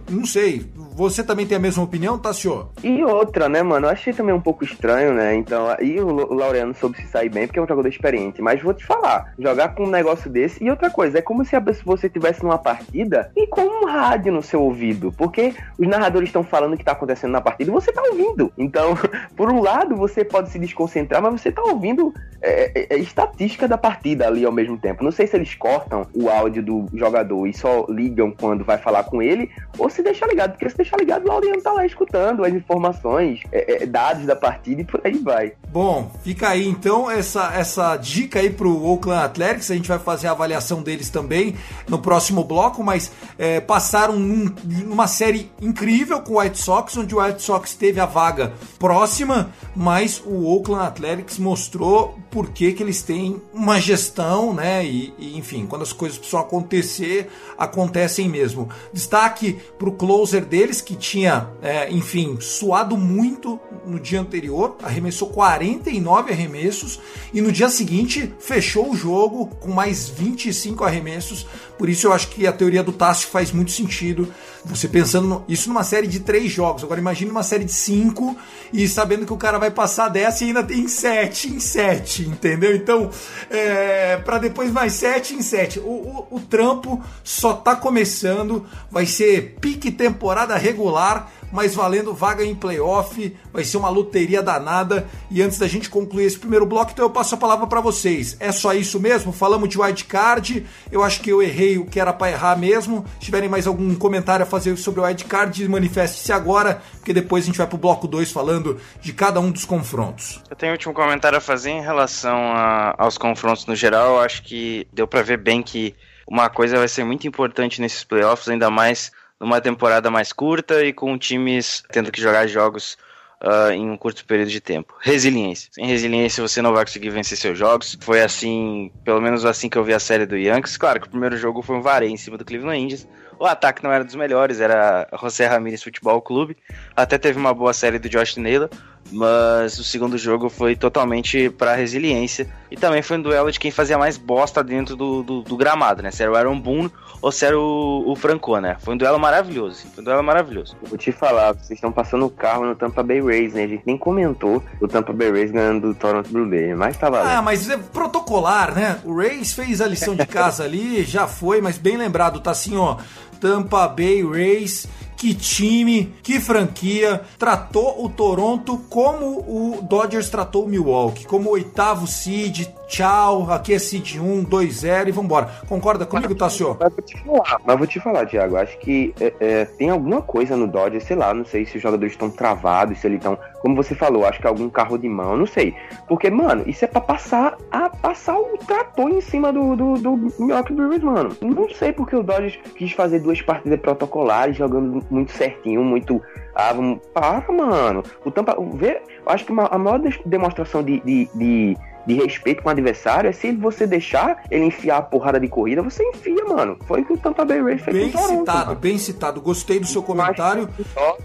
Não sei. Você também tem a mesma opinião, Tassio? E outra, né, mano? Eu achei também um pouco estranho, né? Então, aí o Laureano soube se sair bem porque é um jogador experiente. Mas vou te falar, jogar com um negócio desse. E outra coisa, é como se você tivesse numa partida e com um rádio no seu ouvido. Porque os narradores estão falando o que tá acontecendo na partida e você tá ouvindo. Então, por um lado, você pode se desconcentrar, mas você tá ouvindo é, é, é, estatística da partida ali ao mesmo tempo. Não sei se eles cortam o áudio do jogador e só ligam quando vai falar com ele, ou se deixa ligado, porque se deixar ligado, o Laureano tá lá escutando as informações, é, é, dados da partida e por aí vai. Bom, fica aí então essa, essa dica aí pro Oakland Athletics, a gente vai fazer a avaliação deles também no próximo bloco, mas é, passaram num, numa série incrível com o White Sox, onde o White Sox teve a vaga próxima, mas o Oakland Athletics mostrou por que, que eles têm uma gestão, né? E, e, enfim, quando as coisas precisam acontecer, acontecem mesmo. Destaque para o closer deles, que tinha, é, enfim, suado muito no dia anterior, arremessou 49 arremessos e no dia seguinte fechou o jogo com mais 25 arremessos. Por isso eu acho que a teoria do Tassi faz muito sentido. Você pensando no, isso numa série de três jogos. Agora imagine uma série de cinco e sabendo que o cara vai passar dessa e ainda tem sete em sete, entendeu? Então, é, para depois mais sete em sete. O, o, o trampo só tá começando, vai ser pique temporada regular mas valendo vaga em playoff. Vai ser uma loteria danada. E antes da gente concluir esse primeiro bloco, então eu passo a palavra para vocês. É só isso mesmo? Falamos de wild card. Eu acho que eu errei o que era para errar mesmo. Se tiverem mais algum comentário a fazer sobre o wild card, manifeste-se agora, porque depois a gente vai pro bloco 2 falando de cada um dos confrontos. Eu tenho um último comentário a fazer em relação a, aos confrontos no geral. Eu acho que deu para ver bem que uma coisa vai ser muito importante nesses playoffs, ainda mais numa temporada mais curta e com times tendo que jogar jogos uh, em um curto período de tempo. Resiliência. Sem resiliência você não vai conseguir vencer seus jogos. Foi assim, pelo menos assim que eu vi a série do Yankees. Claro que o primeiro jogo foi um vareio em cima do Cleveland Indians. O ataque não era dos melhores, era José Ramirez Futebol Clube. Até teve uma boa série do Josh Naylor, mas o segundo jogo foi totalmente para resiliência. E também foi um duelo de quem fazia mais bosta dentro do, do, do gramado, né? Se era o Aaron Boone ou se era o, o Franco, né? Foi um duelo maravilhoso. Foi um duelo maravilhoso. vou te falar, vocês estão passando o carro no Tampa Bay Rays, né? A gente nem comentou o Tampa Bay Rays ganhando do Toronto Blue Jays, mas tá valendo. Ah, mas é protocolar, né? O Rays fez a lição de casa ali, já foi, mas bem lembrado, tá assim, ó. Tampa Bay Rays que time, que franquia tratou o Toronto como o Dodgers tratou o Milwaukee, como o oitavo seed, tchau, aqui é seed 1, 2, 0 e vambora. Concorda comigo, Tassio? Mas vou te falar, mas vou te falar, Thiago, acho que é, é, tem alguma coisa no Dodgers, sei lá, não sei se os jogadores estão travados, se eles estão, como você falou, acho que algum carro de mão, não sei. Porque, mano, isso é pra passar a passar o trator em cima do, do, do Milwaukee Brewers, mano. Não sei porque o Dodgers quis fazer duas partidas protocolares, jogando muito certinho, muito. Ah. Para, mano. O Tampa. Vê, acho que a maior demonstração de, de, de, de, respeito com o adversário é se você deixar ele enfiar a porrada de corrida, você enfia, mano. Foi o que o Tampa Bay Rays fez Bem com o Toronto, citado, mano. bem citado. Gostei do seu comentário.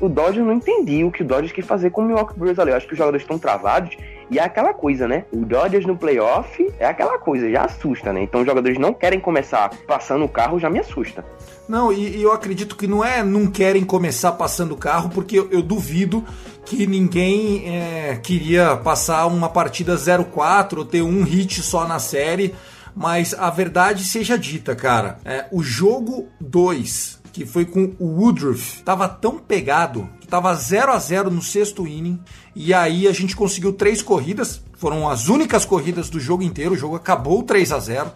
O Dodgers não entendi o que o Dodgers quis fazer com o Milwaukee Brewers ali. Eu acho que os jogadores estão travados e é aquela coisa, né? O Dodgers no playoff é aquela coisa, já assusta, né? Então os jogadores não querem começar passando o carro, já me assusta. Não, e, e eu acredito que não é não querem começar passando o carro, porque eu, eu duvido que ninguém é, queria passar uma partida 0-4 ou ter um hit só na série. Mas a verdade seja dita, cara. É, o jogo 2 que foi com o Woodruff, tava tão pegado tava 0 a 0 no sexto inning e aí a gente conseguiu três corridas, foram as únicas corridas do jogo inteiro, o jogo acabou 3 a 0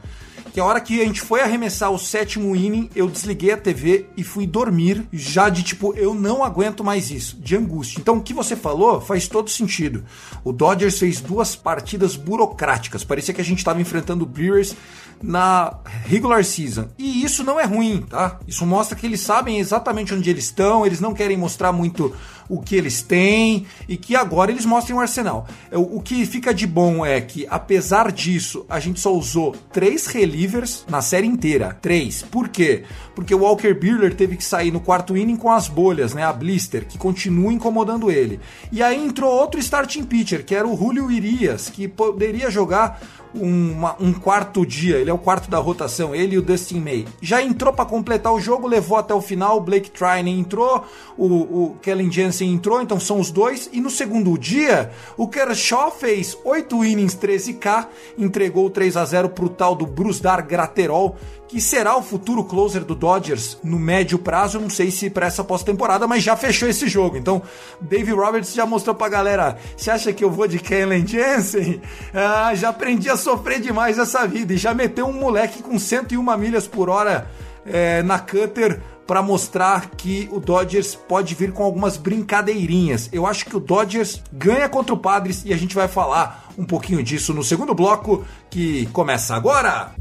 que a hora que a gente foi arremessar o sétimo inning, eu desliguei a TV e fui dormir, já de tipo, eu não aguento mais isso, de angústia. Então o que você falou faz todo sentido. O Dodgers fez duas partidas burocráticas, parecia que a gente estava enfrentando o Brewers na regular season. E isso não é ruim, tá? Isso mostra que eles sabem exatamente onde eles estão, eles não querem mostrar muito o que eles têm e que agora eles mostrem o arsenal. O que fica de bom é que, apesar disso, a gente só usou três relievers na série inteira. Três. Por quê? Porque o Walker Buehler teve que sair no quarto inning com as bolhas, né? A blister, que continua incomodando ele. E aí entrou outro starting pitcher, que era o Julio Irias, que poderia jogar uma, um quarto dia, ele é o quarto da rotação, ele e o Dustin May. Já entrou para completar o jogo, levou até o final, o Blake Trinan entrou, o, o Kellen Jensen entrou, então são os dois. E no segundo dia, o Kershaw fez 8 innings, 13K, entregou 3 a 0 pro tal do Bruce Dar Graterol, que será o futuro closer do Dodgers no médio prazo. Não sei se para essa pós-temporada, mas já fechou esse jogo. Então, Dave Roberts já mostrou pra galera: você acha que eu vou de Kellen Jensen? Ah, já aprendi a sofrer demais essa vida e já meteu um moleque com 101 milhas por hora é, na cutter para mostrar que o Dodgers pode vir com algumas brincadeirinhas. Eu acho que o Dodgers ganha contra o Padres e a gente vai falar um pouquinho disso no segundo bloco que começa agora.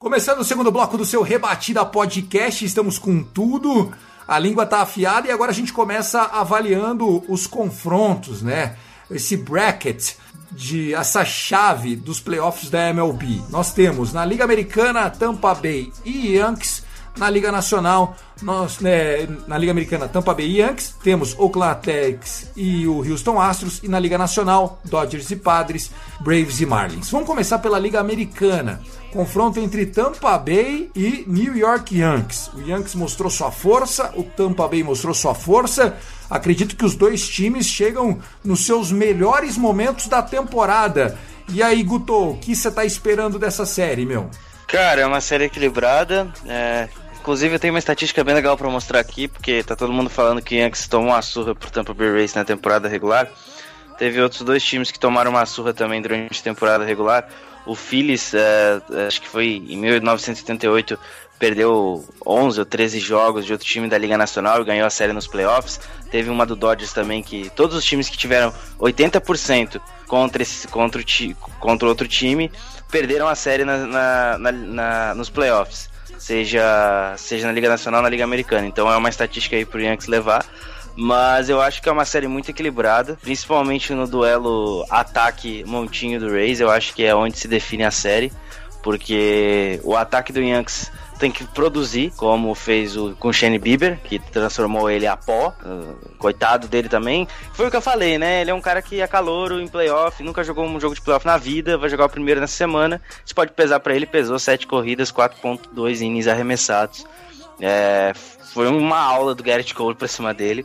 Começando o segundo bloco do seu Rebatida Podcast, estamos com tudo. A língua tá afiada e agora a gente começa avaliando os confrontos, né? Esse bracket de essa chave dos playoffs da MLB. Nós temos na Liga Americana Tampa Bay e Yankees, na Liga Nacional, nós, né, na Liga Americana Tampa Bay Yankees, temos Oakland Athletics e o Houston Astros, e na Liga Nacional, Dodgers e Padres, Braves e Marlins. Vamos começar pela Liga Americana. Confronto entre Tampa Bay e New York Yankees. O Yankees mostrou sua força, o Tampa Bay mostrou sua força. Acredito que os dois times chegam nos seus melhores momentos da temporada. E aí, Guto, o que você está esperando dessa série, meu? Cara, é uma série equilibrada. É... Inclusive, eu tenho uma estatística bem legal para mostrar aqui, porque tá todo mundo falando que Yankees tomou uma surra pro Tampa Bay Rays na temporada regular. Teve outros dois times que tomaram uma surra também durante a temporada regular. O Phillies, é, acho que foi em 1978, perdeu 11 ou 13 jogos de outro time da Liga Nacional e ganhou a série nos playoffs. Teve uma do Dodgers também que todos os times que tiveram 80% contra, esse, contra, o, contra outro time perderam a série na, na, na, na, nos playoffs, seja, seja na Liga Nacional na Liga Americana. Então é uma estatística aí pro Yankees levar. Mas eu acho que é uma série muito equilibrada, principalmente no duelo ataque montinho do Rays. Eu acho que é onde se define a série, porque o ataque do Yankees tem que produzir, como fez o, com o Shane Bieber, que transformou ele a pó. Uh, coitado dele também. Foi o que eu falei, né? Ele é um cara que é calouro em playoff, nunca jogou um jogo de playoff na vida, vai jogar o primeiro nessa semana. Isso pode pesar para ele, pesou 7 corridas, 4.2 innings arremessados. É, foi uma aula do Garrett Cole pra cima dele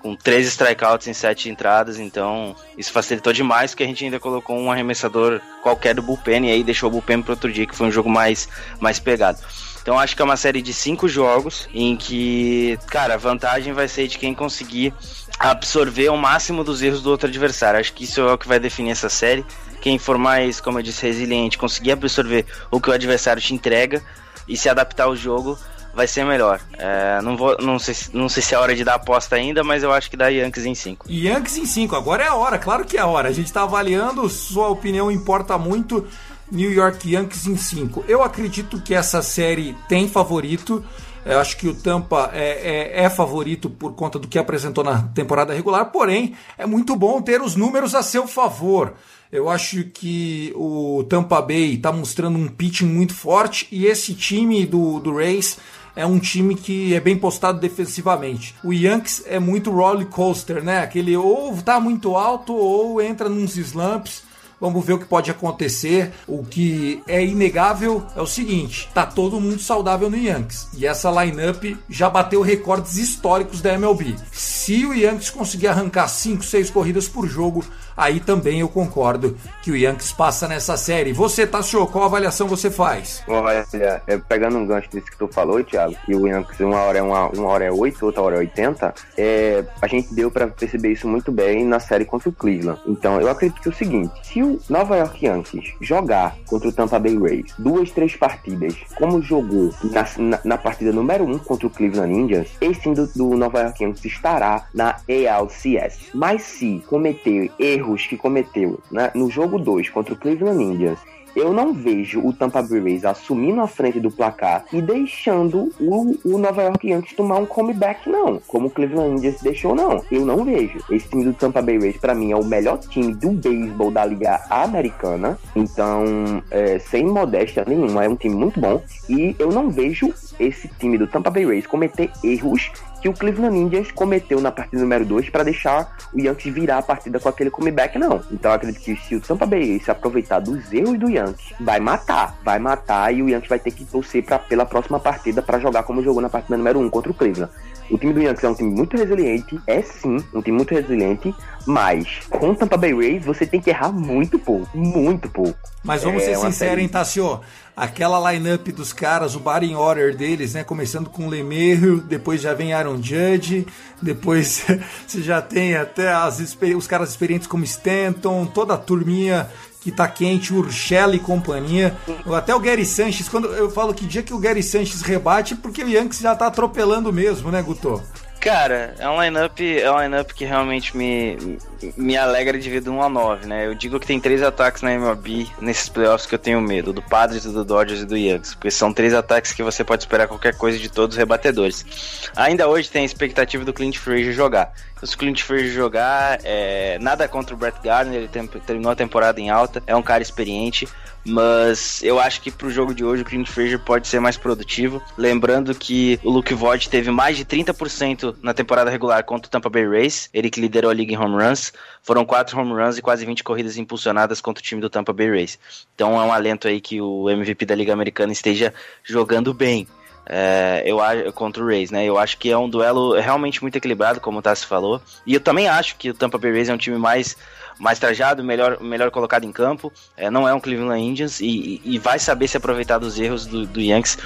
com três strikeouts em sete entradas, então isso facilitou demais, porque a gente ainda colocou um arremessador qualquer do bullpen e aí deixou o bullpen para outro dia, que foi um jogo mais, mais pegado. Então acho que é uma série de cinco jogos em que, cara, a vantagem vai ser de quem conseguir absorver o máximo dos erros do outro adversário. Acho que isso é o que vai definir essa série. Quem for mais, como eu disse, resiliente, conseguir absorver o que o adversário te entrega e se adaptar ao jogo, vai ser melhor. É, não, vou, não, sei, não sei se é hora de dar aposta ainda, mas eu acho que dá Yankees em 5. Yankees em 5, agora é a hora, claro que é a hora. A gente tá avaliando, sua opinião importa muito. New York Yankees em 5. Eu acredito que essa série tem favorito. Eu acho que o Tampa é, é, é, favorito por conta do que apresentou na temporada regular, porém é muito bom ter os números a seu favor. Eu acho que o Tampa Bay está mostrando um pitching muito forte e esse time do, do Rays é um time que é bem postado defensivamente. O Yankees é muito roller coaster, né? Aquele ou tá muito alto ou entra nos slumps. Vamos ver o que pode acontecer. O que é inegável é o seguinte: tá todo mundo saudável no Yankees. E essa lineup já bateu recordes históricos da MLB. Se o Yankees conseguir arrancar 5, 6 corridas por jogo, aí também eu concordo que o Yankees passa nessa série. Você, Tassio, qual avaliação você faz? Olha, é, pegando um gancho disso que tu falou, Thiago, que o Yankees uma hora é uma, uma hora é 8, outra hora é 80, é, a gente deu para perceber isso muito bem na série contra o Cleveland. Então, eu acredito que é o seguinte, se o Nova York Yankees jogar contra o Tampa Bay Rays duas, três partidas, como jogou na, na, na partida número 1 um contra o Cleveland Indians, esse do, do Nova York Yankees estará na ALCS. Mas se cometer erros erros que cometeu né, no jogo 2 contra o Cleveland Indians eu não vejo o Tampa Bay Rays assumindo a frente do placar e deixando o, o Nova York Yankees tomar um comeback, não. Como o Cleveland Indians deixou, não. Eu não vejo. Esse time do Tampa Bay Rays, para mim, é o melhor time do beisebol da Liga Americana. Então, é, sem modéstia nenhuma, é um time muito bom. E eu não vejo esse time do Tampa Bay Rays cometer erros que o Cleveland Indians cometeu na partida número 2 para deixar o Yankees virar a partida com aquele comeback, não. Então acredito que se o Tampa Bay se aproveitar dos erros do Yankees, vai matar, vai matar e o Yankees vai ter que torcer pra, pela próxima partida para jogar como jogou na partida número 1 um contra o Cleveland. O time do Yankees é um time muito resiliente, é sim, um time muito resiliente, mas com o Tampa Bay Rays você tem que errar muito pouco, muito pouco. Mas vamos é ser sinceros, hein, Tassio? Aquela lineup dos caras, o batting order deles, né? Começando com Lemerro, depois já vem Aaron Judge, depois você já tem até as, os caras experientes como Stanton, toda a turminha que tá quente, Urshela e companhia. Até o Gary Sanches, quando eu falo que dia que o Gary Sanches rebate, porque o Yankees já tá atropelando mesmo, né, Guto? Cara, é um lineup, é um lineup que realmente me, me alegra devido 1 a 9, né? Eu digo que tem três ataques na MLB nesses playoffs que eu tenho medo, do Padres, do Dodgers e do Yankees, porque são três ataques que você pode esperar qualquer coisa de todos os rebatedores. Ainda hoje tem a expectativa do Clint Frazier jogar. Se o Clint Frazier jogar, é, nada contra o Brett Gardner, ele tem, terminou a temporada em alta, é um cara experiente, mas eu acho que pro jogo de hoje o Clint Frazier pode ser mais produtivo. Lembrando que o Luke Voigt teve mais de 30% na temporada regular contra o Tampa Bay Rays, ele que liderou a liga em home runs. Foram quatro home runs e quase 20 corridas impulsionadas contra o time do Tampa Bay Rays. Então é um alento aí que o MVP da Liga Americana esteja jogando bem. É, eu contra o Rays, né? Eu acho que é um duelo realmente muito equilibrado, como o Tassi falou. E eu também acho que o Tampa Bay Rays é um time mais mais trajado, melhor, melhor colocado em campo. É, não é um Cleveland Indians e, e, vai saber se aproveitar dos erros do, do Yankees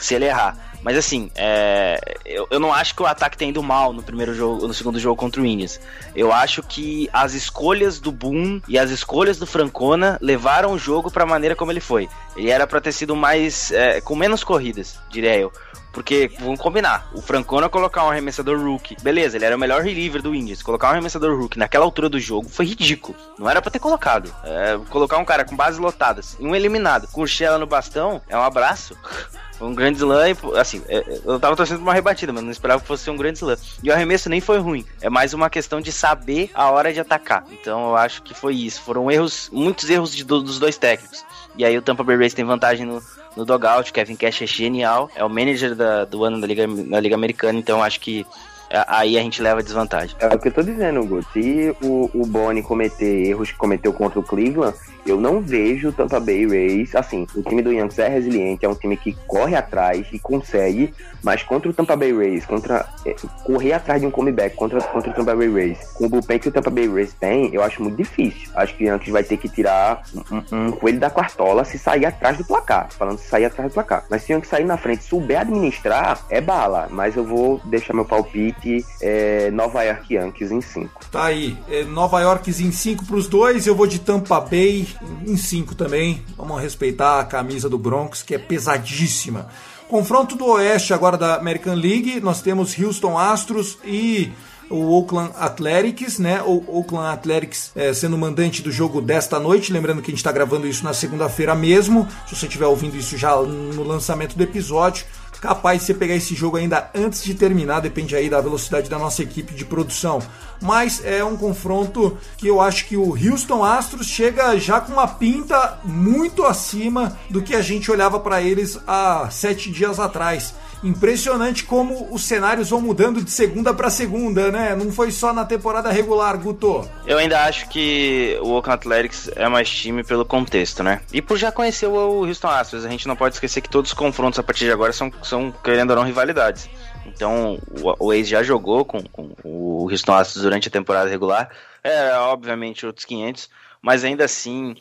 se ele errar. Mas assim, é, eu, eu não acho que o ataque tenha ido mal no primeiro jogo, no segundo jogo contra o Indians. Eu acho que as escolhas do Boom e as escolhas do Francona levaram o jogo para a maneira como ele foi. Ele era para ter sido mais é, com menos corridas, diria eu. Porque, vamos combinar, o Francona colocar um arremessador rookie, beleza, ele era o melhor reliever do Indians. Colocar um arremessador rookie naquela altura do jogo foi ridículo. Não era pra ter colocado. É, colocar um cara com bases lotadas e um eliminado, com o Shella no bastão, é um abraço. um grande slam, assim, é, é, eu tava torcendo pra uma rebatida, mas não esperava que fosse um grande slam. E o arremesso nem foi ruim. É mais uma questão de saber a hora de atacar. Então eu acho que foi isso. Foram erros, muitos erros de, dos dois técnicos. E aí o Tampa Bay Rays tem vantagem no, no dogout. Kevin Cash é genial, é o manager da, do ano da Liga, da Liga Americana, então acho que é, aí a gente leva desvantagem. É o que eu tô dizendo, Hugo. Se o, o Bonnie cometer erros que cometeu contra o Cleveland, eu não vejo Tampa Bay Rays. Assim, o time do Yankees é resiliente, é um time que corre atrás e consegue, mas contra o Tampa Bay Rays, contra é, correr atrás de um comeback contra, contra o Tampa Bay Rays, com o bullpen que o Tampa Bay Rays tem, eu acho muito difícil. Acho que o Yankees vai ter que tirar um, um coelho da quartola se sair atrás do placar. Falando se sair atrás do placar. Mas se o Yankees sair na frente, souber administrar, é bala. Mas eu vou deixar meu palpite é, Nova York Yankees em 5. Tá aí. É, Nova York em 5 pros dois. Eu vou de Tampa Bay em 5 também. Vamos respeitar a camisa do Broncos, que é pesadíssima. Confronto do Oeste agora da American League. Nós temos Houston Astros e o Oakland Athletics, né? O Oakland Athletics é, sendo mandante do jogo desta noite. Lembrando que a gente está gravando isso na segunda-feira mesmo. Se você estiver ouvindo isso já no lançamento do episódio, capaz de você pegar esse jogo ainda antes de terminar, depende aí da velocidade da nossa equipe de produção. Mas é um confronto que eu acho que o Houston Astros chega já com uma pinta muito acima do que a gente olhava para eles há sete dias atrás impressionante como os cenários vão mudando de segunda para segunda, né? Não foi só na temporada regular, Guto. Eu ainda acho que o Oakland Athletics é mais time pelo contexto, né? E por já conhecer o Houston Astros, a gente não pode esquecer que todos os confrontos a partir de agora são, são querendo ou não, rivalidades. Então, o, o Ace já jogou com, com o Houston Astros durante a temporada regular. É, obviamente, outros 500, mas ainda assim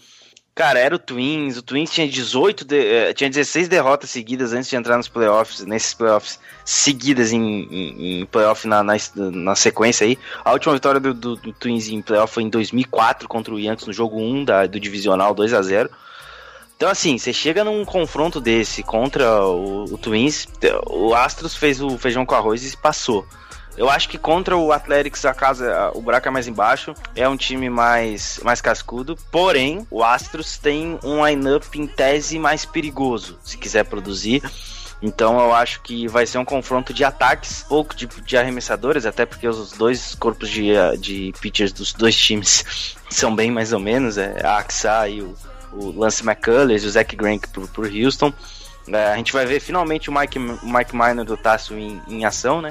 Cara, era o Twins. O Twins tinha 18, de, eh, tinha 16 derrotas seguidas antes de entrar nos playoffs, nesses playoffs seguidas em, em, em playoff na, na, na, sequência aí. A última vitória do, do, do, Twins em playoff foi em 2004 contra o Yankees no jogo 1 da, do divisional 2 a 0 Então, assim, você chega num confronto desse contra o, o Twins, o Astros fez o feijão com arroz e passou. Eu acho que contra o Athletics a casa, o buraco é mais embaixo, é um time mais, mais cascudo. Porém, o Astros tem um line-up em tese mais perigoso, se quiser produzir. Então eu acho que vai ser um confronto de ataques, pouco de, de arremessadores, até porque os dois corpos de, de pitchers dos dois times são bem mais ou menos, é a Axa e o, o Lance McCullers e o Zach Greinke pro, pro Houston. É, a gente vai ver finalmente o Mike, o Mike Minor do Tasso em, em ação, né?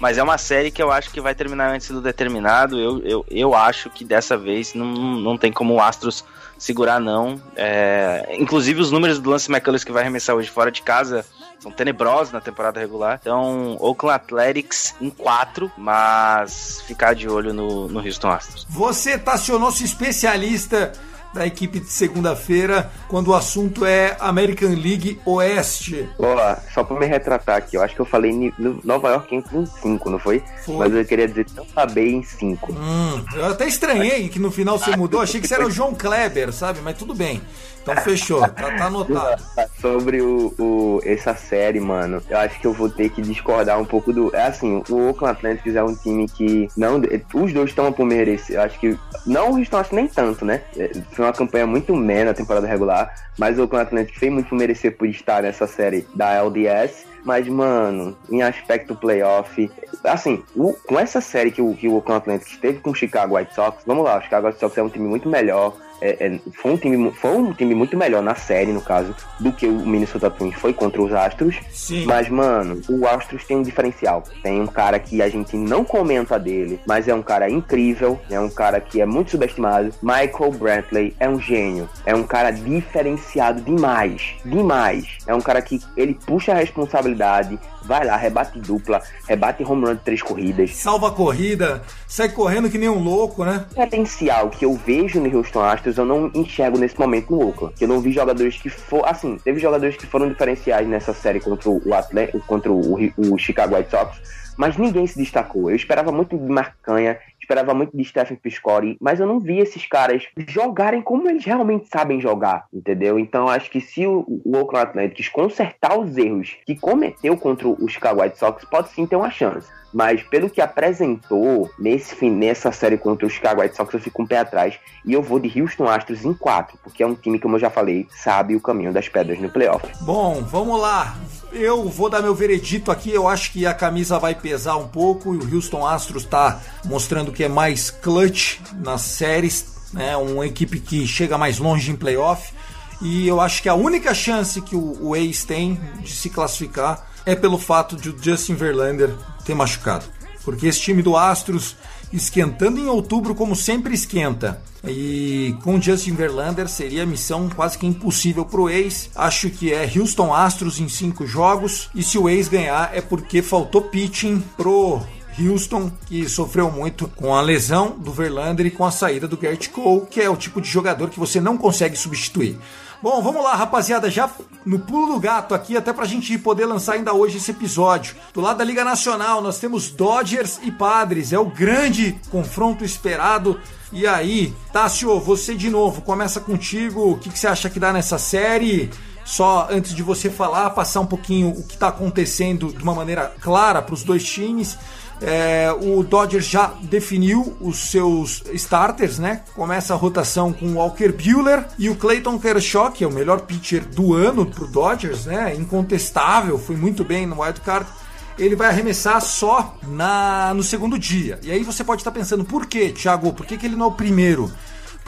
Mas é uma série que eu acho que vai terminar antes do determinado. Eu, eu, eu acho que dessa vez não, não tem como o Astros segurar, não. É, inclusive, os números do Lance McCullers que vai arremessar hoje fora de casa são tenebrosos na temporada regular. Então, Oakland Athletics em 4, mas ficar de olho no, no Houston Astros. Você, Tacionosso especialista da equipe de segunda-feira, quando o assunto é American League Oeste. Ó, só pra me retratar aqui, eu acho que eu falei Nova York em 5, não foi? foi? Mas eu queria dizer Tampa Bay em 5. Hum, eu até estranhei que no final você mudou, achei que você era o João Kleber, sabe? Mas tudo bem. Então fechou, tá, tá anotado. Sobre o, o, essa série, mano, eu acho que eu vou ter que discordar um pouco do. É assim, o Oakland Athletics é um time que. não Os dois estão por merecer. Eu acho que. Não o Houston nem tanto, né? É, foi uma campanha muito menos na temporada regular, mas o Oakland Athletics fez muito por merecer por estar nessa série da LDS. Mas, mano, em aspecto playoff, assim, o, com essa série que o, que o Oakland Athletics teve com o Chicago White Sox, vamos lá, o Chicago White Sox é um time muito melhor, é, é, foi, um time, foi um time muito melhor na série, no caso, do que o Minnesota Twins foi contra os Astros. Sim. Mas, mano, o Astros tem um diferencial. Tem um cara que a gente não comenta dele, mas é um cara incrível, é um cara que é muito subestimado. Michael Brantley é um gênio. É um cara diferenciado demais. Demais. É um cara que ele puxa a responsabilidade, vai lá, rebate dupla, rebate home run de três corridas. Salva a corrida, sai correndo que nem um louco, né? O potencial que eu vejo no Houston Astros eu não enxergo nesse momento no Oakland. Que eu não vi jogadores que foram. Assim, teve jogadores que foram diferenciais nessa série contra o Atlético, contra o, o Chicago White Sox, mas ninguém se destacou. Eu esperava muito de Marcanha, esperava muito de Stephen Piscori, mas eu não vi esses caras jogarem como eles realmente sabem jogar, entendeu? Então acho que se o, o Oakland Athletics consertar os erros que cometeu contra o Chicago White Sox, pode sim ter uma chance mas pelo que apresentou nesse fim, nessa série contra o Chicago White Sox, eu fico um pé atrás e eu vou de Houston Astros em 4, porque é um time, como eu já falei, sabe o caminho das pedras no playoff. Bom, vamos lá. Eu vou dar meu veredito aqui. Eu acho que a camisa vai pesar um pouco e o Houston Astros está mostrando que é mais clutch nas séries, né? Uma equipe que chega mais longe em playoff. E eu acho que a única chance que o, o Ace tem de se classificar é pelo fato de o Justin Verlander machucado. Porque esse time do Astros esquentando em outubro como sempre esquenta. E com Justin Verlander seria missão quase que impossível para o Ace. Acho que é Houston Astros em cinco jogos. E se o Ace ganhar é porque faltou pitching pro Houston, que sofreu muito com a lesão do Verlander e com a saída do Gert Cole, que é o tipo de jogador que você não consegue substituir. Bom, vamos lá, rapaziada, já no pulo do gato aqui, até pra gente poder lançar ainda hoje esse episódio. Do lado da Liga Nacional, nós temos Dodgers e Padres, é o grande confronto esperado. E aí, Tássio, você de novo, começa contigo, o que, que você acha que dá nessa série? só antes de você falar, passar um pouquinho o que está acontecendo de uma maneira clara para os dois times. É, o Dodgers já definiu os seus starters, né? Começa a rotação com o Walker Buehler e o Clayton Kershaw, que é o melhor pitcher do ano pro Dodgers, né? Incontestável, foi muito bem no wild card. Ele vai arremessar só na no segundo dia. E aí você pode estar pensando, por quê, Thiago? Por que, que ele não é o primeiro?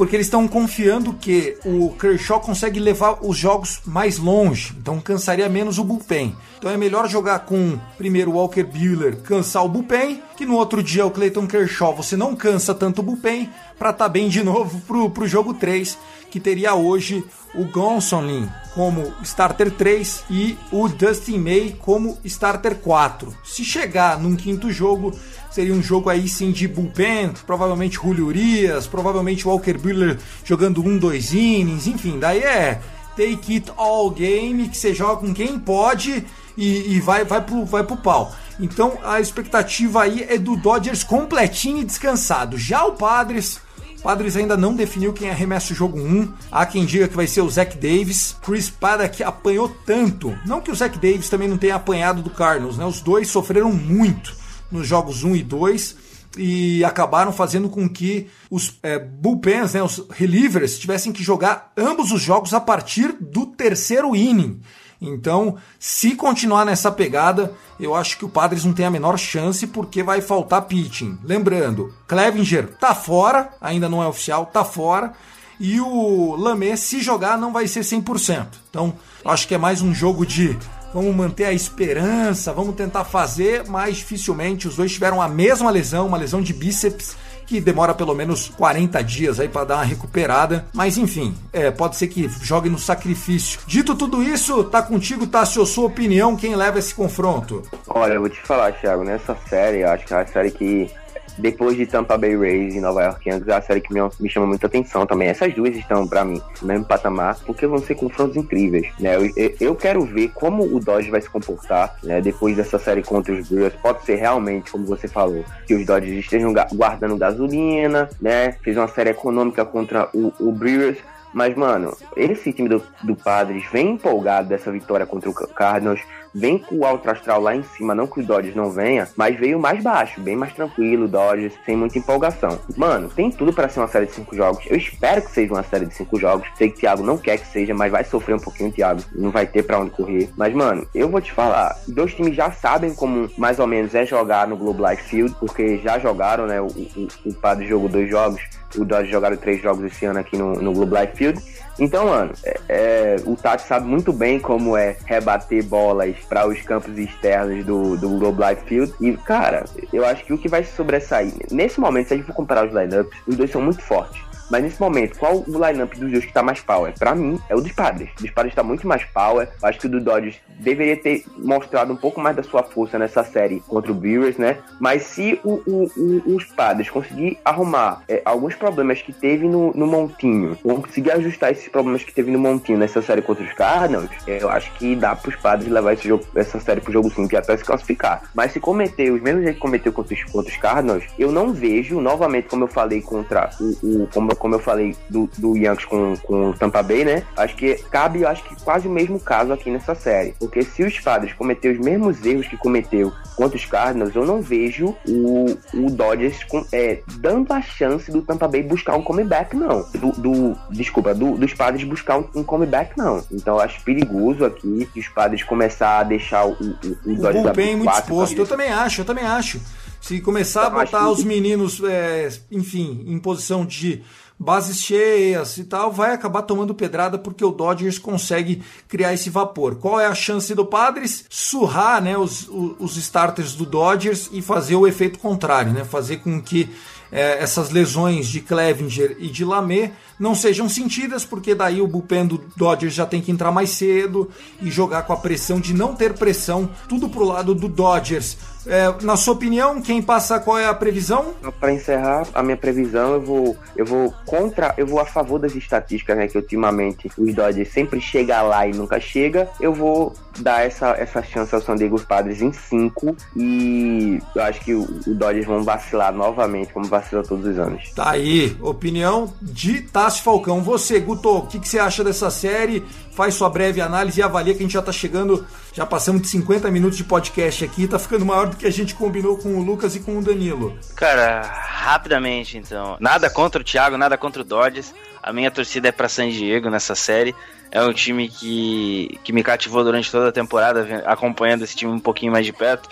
Porque eles estão confiando que o Kershaw consegue levar os jogos mais longe, então cansaria menos o bullpen. Então é melhor jogar com primeiro Walker Buehler, cansar o bullpen, que no outro dia o Clayton Kershaw você não cansa tanto o bullpen para estar tá bem de novo pro, pro jogo 3, que teria hoje o Gonsolin como starter 3 e o Dustin May como starter 4. Se chegar num quinto jogo, seria um jogo aí sim de bullpen, provavelmente Julio Urias, provavelmente Walker Buehler jogando um, dois innings, enfim, daí é take it all game, que você joga com quem pode e, e vai, vai, pro, vai pro pau. Então a expectativa aí é do Dodgers completinho e descansado. Já o Padres Padres ainda não definiu quem arremessa o jogo 1. Há quem diga que vai ser o Zach Davis. Chris Paddock apanhou tanto. Não que o Zach Davis também não tenha apanhado do Cardinals, né? Os dois sofreram muito nos jogos 1 e 2 e acabaram fazendo com que os é, bullpens, né, os relievers, tivessem que jogar ambos os jogos a partir do terceiro inning. Então, se continuar nessa pegada, eu acho que o Padres não tem a menor chance porque vai faltar pitching. Lembrando, Clevinger tá fora, ainda não é oficial, tá fora. E o Lamé, se jogar, não vai ser 100%. Então, acho que é mais um jogo de vamos manter a esperança, vamos tentar fazer, mas dificilmente os dois tiveram a mesma lesão, uma lesão de bíceps que demora pelo menos 40 dias aí para dar uma recuperada. Mas enfim, é, pode ser que jogue no sacrifício. Dito tudo isso, tá contigo, tá a sua opinião, quem leva esse confronto? Olha, eu vou te falar, Thiago, nessa série, acho que é a série que depois de Tampa Bay Rays e Nova York Yankees, é a série que me, me chama muita atenção também. Essas duas estão, para mim, no mesmo patamar, porque vão ser confrontos incríveis, né? Eu, eu quero ver como o Dodge vai se comportar, né? Depois dessa série contra os Brewers. Pode ser realmente, como você falou, que os Dodgers estejam guardando gasolina, né? Fez uma série econômica contra o, o Brewers, mas, mano, esse time do, do Padres vem empolgado dessa vitória contra o Cardinals vem com o alto astral lá em cima, não que o Dodgers não venha, mas veio mais baixo, bem mais tranquilo, Dodgers, sem muita empolgação. Mano, tem tudo para ser uma série de cinco jogos. Eu espero que seja uma série de cinco jogos. Sei que o Thiago não quer que seja, mas vai sofrer um pouquinho, Thiago. Não vai ter para onde correr. Mas, mano, eu vou te falar, dois times já sabem como mais ou menos é jogar no Globe Life Field, porque já jogaram, né? O, o, o Padre jogou dois jogos, o Dodgers jogaram três jogos esse ano aqui no, no Globe Life Field. Então, mano, é, é, o Tati sabe muito bem como é rebater bolas para os campos externos do, do Globe Life Field. E, cara, eu acho que o que vai sobressair, nesse momento, se a gente for comparar os lineups, os dois são muito fortes. Mas nesse momento, qual o lineup dos dois que tá mais power? Para mim, é o dos Padres. O dos Padres tá muito mais power. Acho que o do Dodgers deveria ter mostrado um pouco mais da sua força nessa série contra o Brewers, né? Mas se o, o, o, os Padres conseguir arrumar é, alguns problemas que teve no, no Montinho, conseguir ajustar esses problemas que teve no Montinho nessa série contra os Cardinals, eu acho que dá pros Padres levar esse jogo, essa série pro jogo 5 e até se classificar. Mas se cometer os mesmos jeito que cometeu contra os, contra os Cardinals, eu não vejo, novamente, como eu falei contra o, o como como eu falei do, do Yankees com, com o Tampa Bay, né? Acho que cabe, acho que quase o mesmo caso aqui nessa série. Porque se os Padres cometer os mesmos erros que cometeu contra os Cardinals, eu não vejo o, o Dodgers com, é, dando a chance do Tampa Bay buscar um comeback, não. Do, do desculpa, do, dos Padres buscar um, um, comeback, não. Então eu acho perigoso aqui que os Padres começar a deixar o, o, o Dodgers... O bem muito exposto, eu também acho, eu também acho. Se começar então, a botar os meninos, é, enfim, em posição de bases cheias e tal, vai acabar tomando pedrada porque o Dodgers consegue criar esse vapor. Qual é a chance do Padres? Surrar né, os, os starters do Dodgers e fazer o efeito contrário, né? fazer com que é, essas lesões de Clevinger e de Lamé não sejam sentidas, porque daí o bullpen do Dodgers já tem que entrar mais cedo e jogar com a pressão de não ter pressão, tudo pro lado do Dodgers. É, na sua opinião, quem passa qual é a previsão? Para encerrar a minha previsão, eu vou eu vou contra, eu vou a favor das estatísticas, né, que ultimamente os Dodgers sempre chega lá e nunca chega. Eu vou dar essa, essa chance ao San Diego Padres em 5 e eu acho que o, o Dodgers vão vacilar novamente, como vacila todos os anos. Tá aí, opinião de Tassi Falcão. Você, Guto, o que, que você acha dessa série? Faz sua breve análise e avalia que a gente já está chegando, já passamos de 50 minutos de podcast aqui, tá ficando maior do que a gente combinou com o Lucas e com o Danilo. Cara, rapidamente então. Nada contra o Thiago, nada contra o Dodgers. A minha torcida é para San Diego nessa série. É um time que, que me cativou durante toda a temporada, acompanhando esse time um pouquinho mais de perto.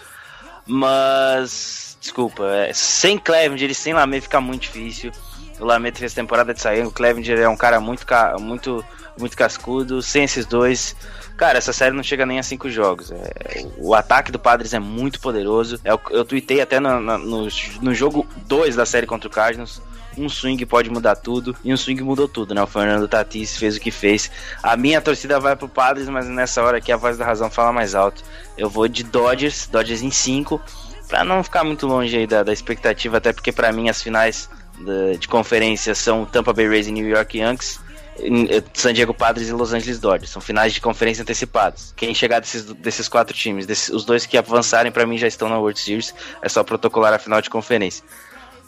Mas, desculpa, é, sem Clevenger e sem Lamé fica muito difícil. O Lamé fez temporada de sair, o Clevenger é um cara muito, muito, muito cascudo. Sem esses dois, cara, essa série não chega nem a cinco jogos. É, o ataque do Padres é muito poderoso. É, eu, eu tuitei até no, no, no jogo 2 da série contra o Cardinals um swing pode mudar tudo, e um swing mudou tudo, né? O Fernando Tatis fez o que fez. A minha torcida vai pro Padres, mas nessa hora aqui a voz da razão fala mais alto. Eu vou de Dodgers, Dodgers em 5, para não ficar muito longe aí da, da expectativa, até porque para mim as finais de, de conferência são Tampa Bay Rays e New York Yankees. Eh, San Diego Padres e Los Angeles Dodgers. São finais de conferência antecipados. Quem chegar desses, desses quatro times, desses, os dois que avançarem para mim já estão na World Series, é só protocolar a final de conferência.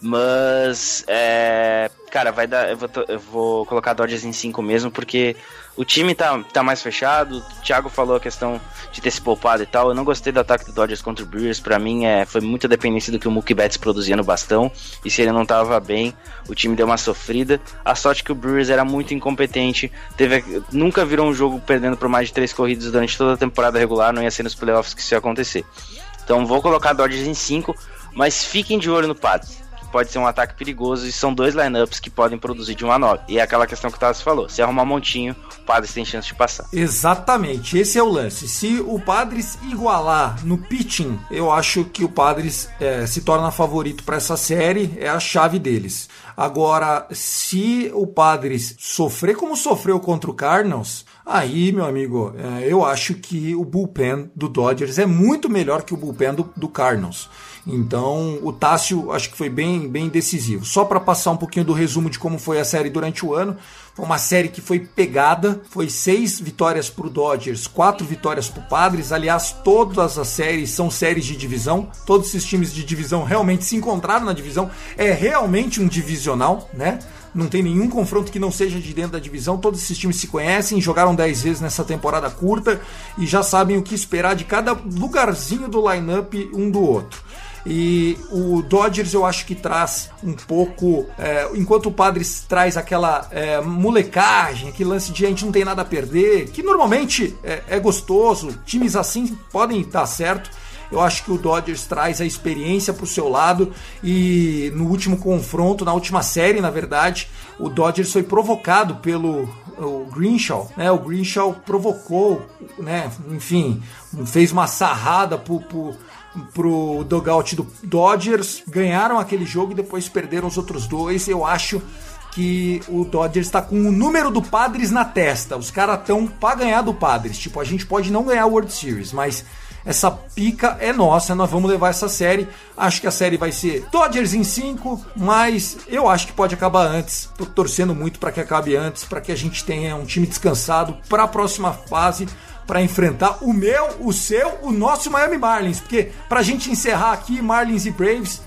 Mas, é, cara, vai dar. Eu vou, eu vou colocar Dodgers em 5 mesmo, porque o time tá, tá mais fechado. O Thiago falou a questão de ter se poupado e tal. Eu não gostei do ataque do Dodgers contra o Brewers. Pra mim, é, foi muita dependência do que o Mookie Betts produzia no bastão. E se ele não tava bem, o time deu uma sofrida. A sorte que o Brewers era muito incompetente. Teve, nunca virou um jogo perdendo por mais de três corridas durante toda a temporada regular. Não ia ser nos playoffs que isso ia acontecer. Então vou colocar Dodgers em 5, mas fiquem de olho no Padres pode ser um ataque perigoso e são dois lineups que podem produzir de 1 a 9. E é aquela questão que o Tassi falou: se arrumar um montinho, o Padres tem chance de passar. Exatamente, esse é o lance. Se o Padres igualar no pitching, eu acho que o Padres é, se torna favorito para essa série, é a chave deles. Agora, se o Padres sofrer como sofreu contra o Cardinals, aí, meu amigo, é, eu acho que o bullpen do Dodgers é muito melhor que o bullpen do, do Cardinals. Então, o Tássio acho que foi bem, bem decisivo. Só para passar um pouquinho do resumo de como foi a série durante o ano, foi uma série que foi pegada, foi seis vitórias para o Dodgers, quatro vitórias para o Padres. Aliás, todas as séries são séries de divisão. Todos esses times de divisão realmente se encontraram na divisão. É realmente um divisional, né? não tem nenhum confronto que não seja de dentro da divisão. Todos esses times se conhecem, jogaram 10 vezes nessa temporada curta e já sabem o que esperar de cada lugarzinho do lineup um do outro. E o Dodgers eu acho que traz um pouco, é, enquanto o Padres traz aquela é, molecagem, aquele lance de a gente não tem nada a perder, que normalmente é, é gostoso, times assim podem dar certo. Eu acho que o Dodgers traz a experiência para o seu lado e no último confronto, na última série, na verdade, o Dodgers foi provocado pelo o Greenshaw, né? O Greenshaw provocou, né? Enfim, fez uma sarrada pro, pro, pro dugout do Dodgers, ganharam aquele jogo e depois perderam os outros dois. Eu acho que o Dodgers está com o número do Padres na testa. Os caras estão para ganhar do Padres. Tipo, a gente pode não ganhar o World Series, mas essa pica é nossa, nós vamos levar essa série. Acho que a série vai ser Dodgers em 5, mas eu acho que pode acabar antes. Tô torcendo muito para que acabe antes, para que a gente tenha um time descansado para a próxima fase para enfrentar o meu, o seu, o nosso Miami Marlins, porque pra gente encerrar aqui Marlins e Braves,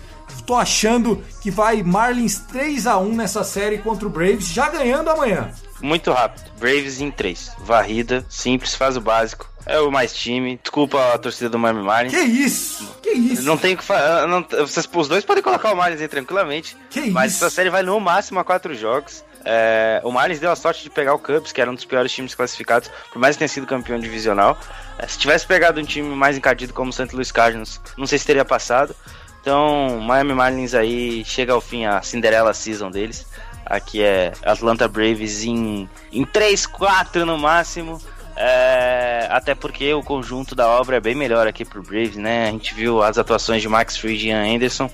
tô achando que vai Marlins 3 a 1 nessa série contra o Braves, já ganhando amanhã. Muito rápido. Braves em 3. Varrida, simples, faz o básico. É o mais time. Desculpa a torcida do Miami Marlins. Que isso? Que isso? Não tem que falar. Vocês, os dois podem colocar o Marlins aí tranquilamente. Que mas isso? essa série vai no máximo a quatro jogos. É, o Marlins deu a sorte de pegar o Cubs, que era um dos piores times classificados, por mais que tenha sido campeão divisional. É, se tivesse pegado um time mais encadido como o St. Louis Cardinals, não sei se teria passado. Então, Miami Marlins aí chega ao fim a Cinderella Season deles. Aqui é Atlanta Braves em, em 3, 4 no máximo. É, até porque o conjunto da obra é bem melhor aqui pro Braves, né? A gente viu as atuações de Max Fried e Ian Anderson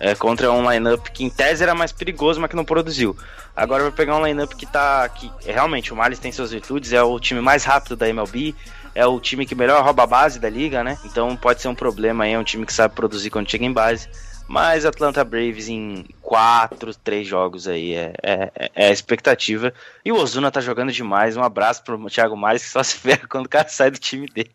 é, contra um lineup que em tese era mais perigoso, mas que não produziu. Agora vai pegar um lineup que tá. que realmente o Marlins tem suas virtudes, é o time mais rápido da MLB, é o time que melhor rouba a base da liga, né? Então pode ser um problema aí, é um time que sabe produzir quando chega em base. Mas Atlanta Braves em quatro, três jogos aí é, é, é, a expectativa. E o Ozuna tá jogando demais. Um abraço pro Thiago Mares, que só se ferra quando o cara sai do time dele.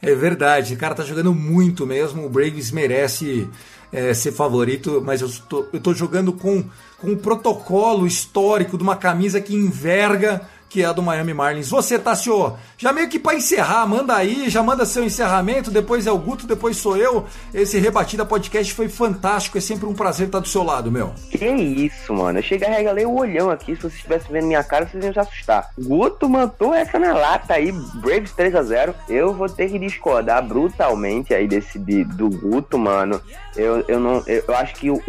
É verdade, o cara tá jogando muito mesmo. O Braves merece é, ser favorito, mas eu tô, eu tô jogando com, com um protocolo histórico de uma camisa que enverga que é a do Miami Marlins. Você, Tassio, já meio que para encerrar, manda aí, já manda seu encerramento, depois é o Guto, depois sou eu. Esse Rebatida Podcast foi fantástico, é sempre um prazer estar do seu lado, meu. Que isso, mano. Eu cheguei a regalei o olhão aqui. Se vocês estivessem vendo minha cara, vocês iam se assustar. Guto mandou essa na lata aí, Braves 3 a 0 Eu vou ter que discordar brutalmente aí desse de, do Guto, mano. Eu, eu, não, eu, acho que o,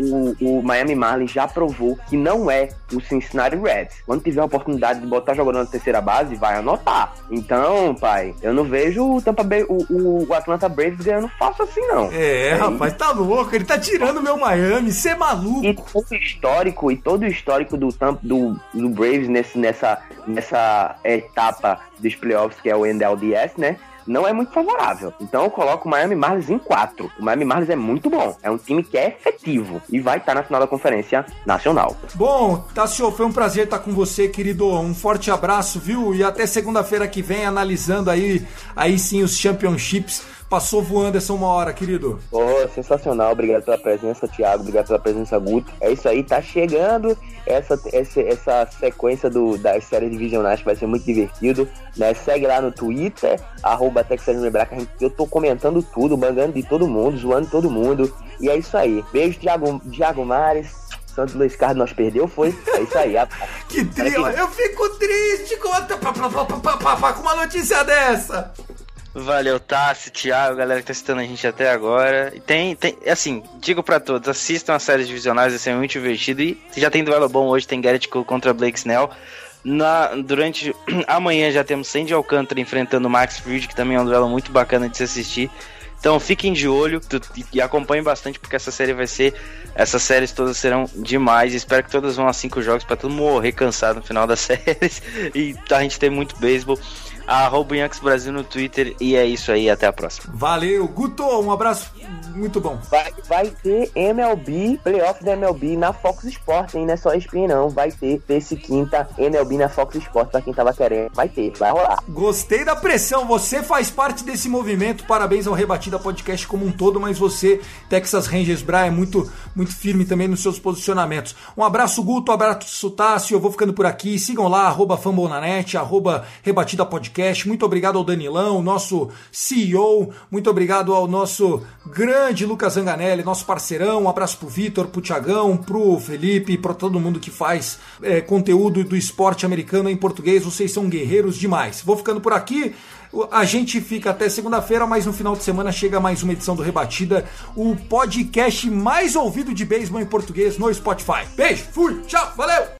o, Miami Marlins já provou que não é o Cincinnati Reds. Quando tiver a oportunidade de botar jogador na terceira base, vai anotar. Então, pai, eu não vejo o Tampa Bay, o, o Atlanta Braves ganhando fácil assim, não. É, é rapaz, tá louco. Ele tá tirando meu Miami. Você é maluco. E todo o histórico, e todo o histórico do, do, do Braves nesse, nessa, nessa etapa dos playoffs, que é o NLDS, né? Não é muito favorável. Então eu coloco o Miami Marlins em 4. O Miami Marlins é muito bom. É um time que é efetivo e vai estar na final da Conferência Nacional. Bom, Tassio, foi um prazer estar com você, querido. Um forte abraço, viu? E até segunda-feira que vem analisando aí, aí sim os championships Passou voando essa uma hora, querido. Pô, sensacional. Obrigado pela presença, Thiago. Obrigado pela presença, Guto. É isso aí, tá chegando essa, essa, essa sequência do, das séries divisionais que vai ser muito divertido. Né? Segue lá no Twitter, arroba que eu tô comentando tudo, mandando de todo mundo, zoando todo mundo. E é isso aí. Beijo, Thiago, Thiago Mares. Santos Luiz Carlos nós perdeu, foi? É isso aí. que trio, eu fico triste com, a... com uma notícia dessa. Valeu, Tassi, Thiago, galera que tá assistindo a gente até agora. E tem, tem, assim, digo para todos, assistam as séries divisionais, vai ser muito divertido. E já tem duelo bom hoje, tem Garrett Cole contra Blake Snell. Na, durante amanhã já temos Sandy Alcântara enfrentando Max Fried, que também é um duelo muito bacana de se assistir. Então fiquem de olho e acompanhem bastante, porque essa série vai ser. Essas séries todas serão demais. Espero que todas vão a cinco jogos para todo mundo morrer cansado no final das séries e a gente ter muito beisebol arroba Yankees Brasil no Twitter. E é isso aí, até a próxima. Valeu, Guto, um abraço muito bom. Vai, vai ter MLB, playoff da MLB na Fox Sports, hein? Não é só ESPN não, vai ter esse quinta MLB na Fox Sports pra quem tava querendo. Vai ter, vai rolar. Gostei da pressão, você faz parte desse movimento, parabéns ao Rebatida Podcast como um todo, mas você, Texas Rangers Bra, é muito, muito firme também nos seus posicionamentos. Um abraço, Guto, um abraço, Tássio, eu vou ficando por aqui, sigam lá, arroba Fambonanet, arroba Rebatida Podcast podcast. Muito obrigado ao Danilão, nosso CEO. Muito obrigado ao nosso grande Lucas Zanganelli, nosso parceirão. Um abraço pro Vitor, pro Tiagão, pro Felipe, para todo mundo que faz é, conteúdo do esporte americano em português. Vocês são guerreiros demais. Vou ficando por aqui. A gente fica até segunda-feira, mas no final de semana chega mais uma edição do Rebatida, o podcast mais ouvido de beisebol em português no Spotify. Beijo, fui, tchau, valeu!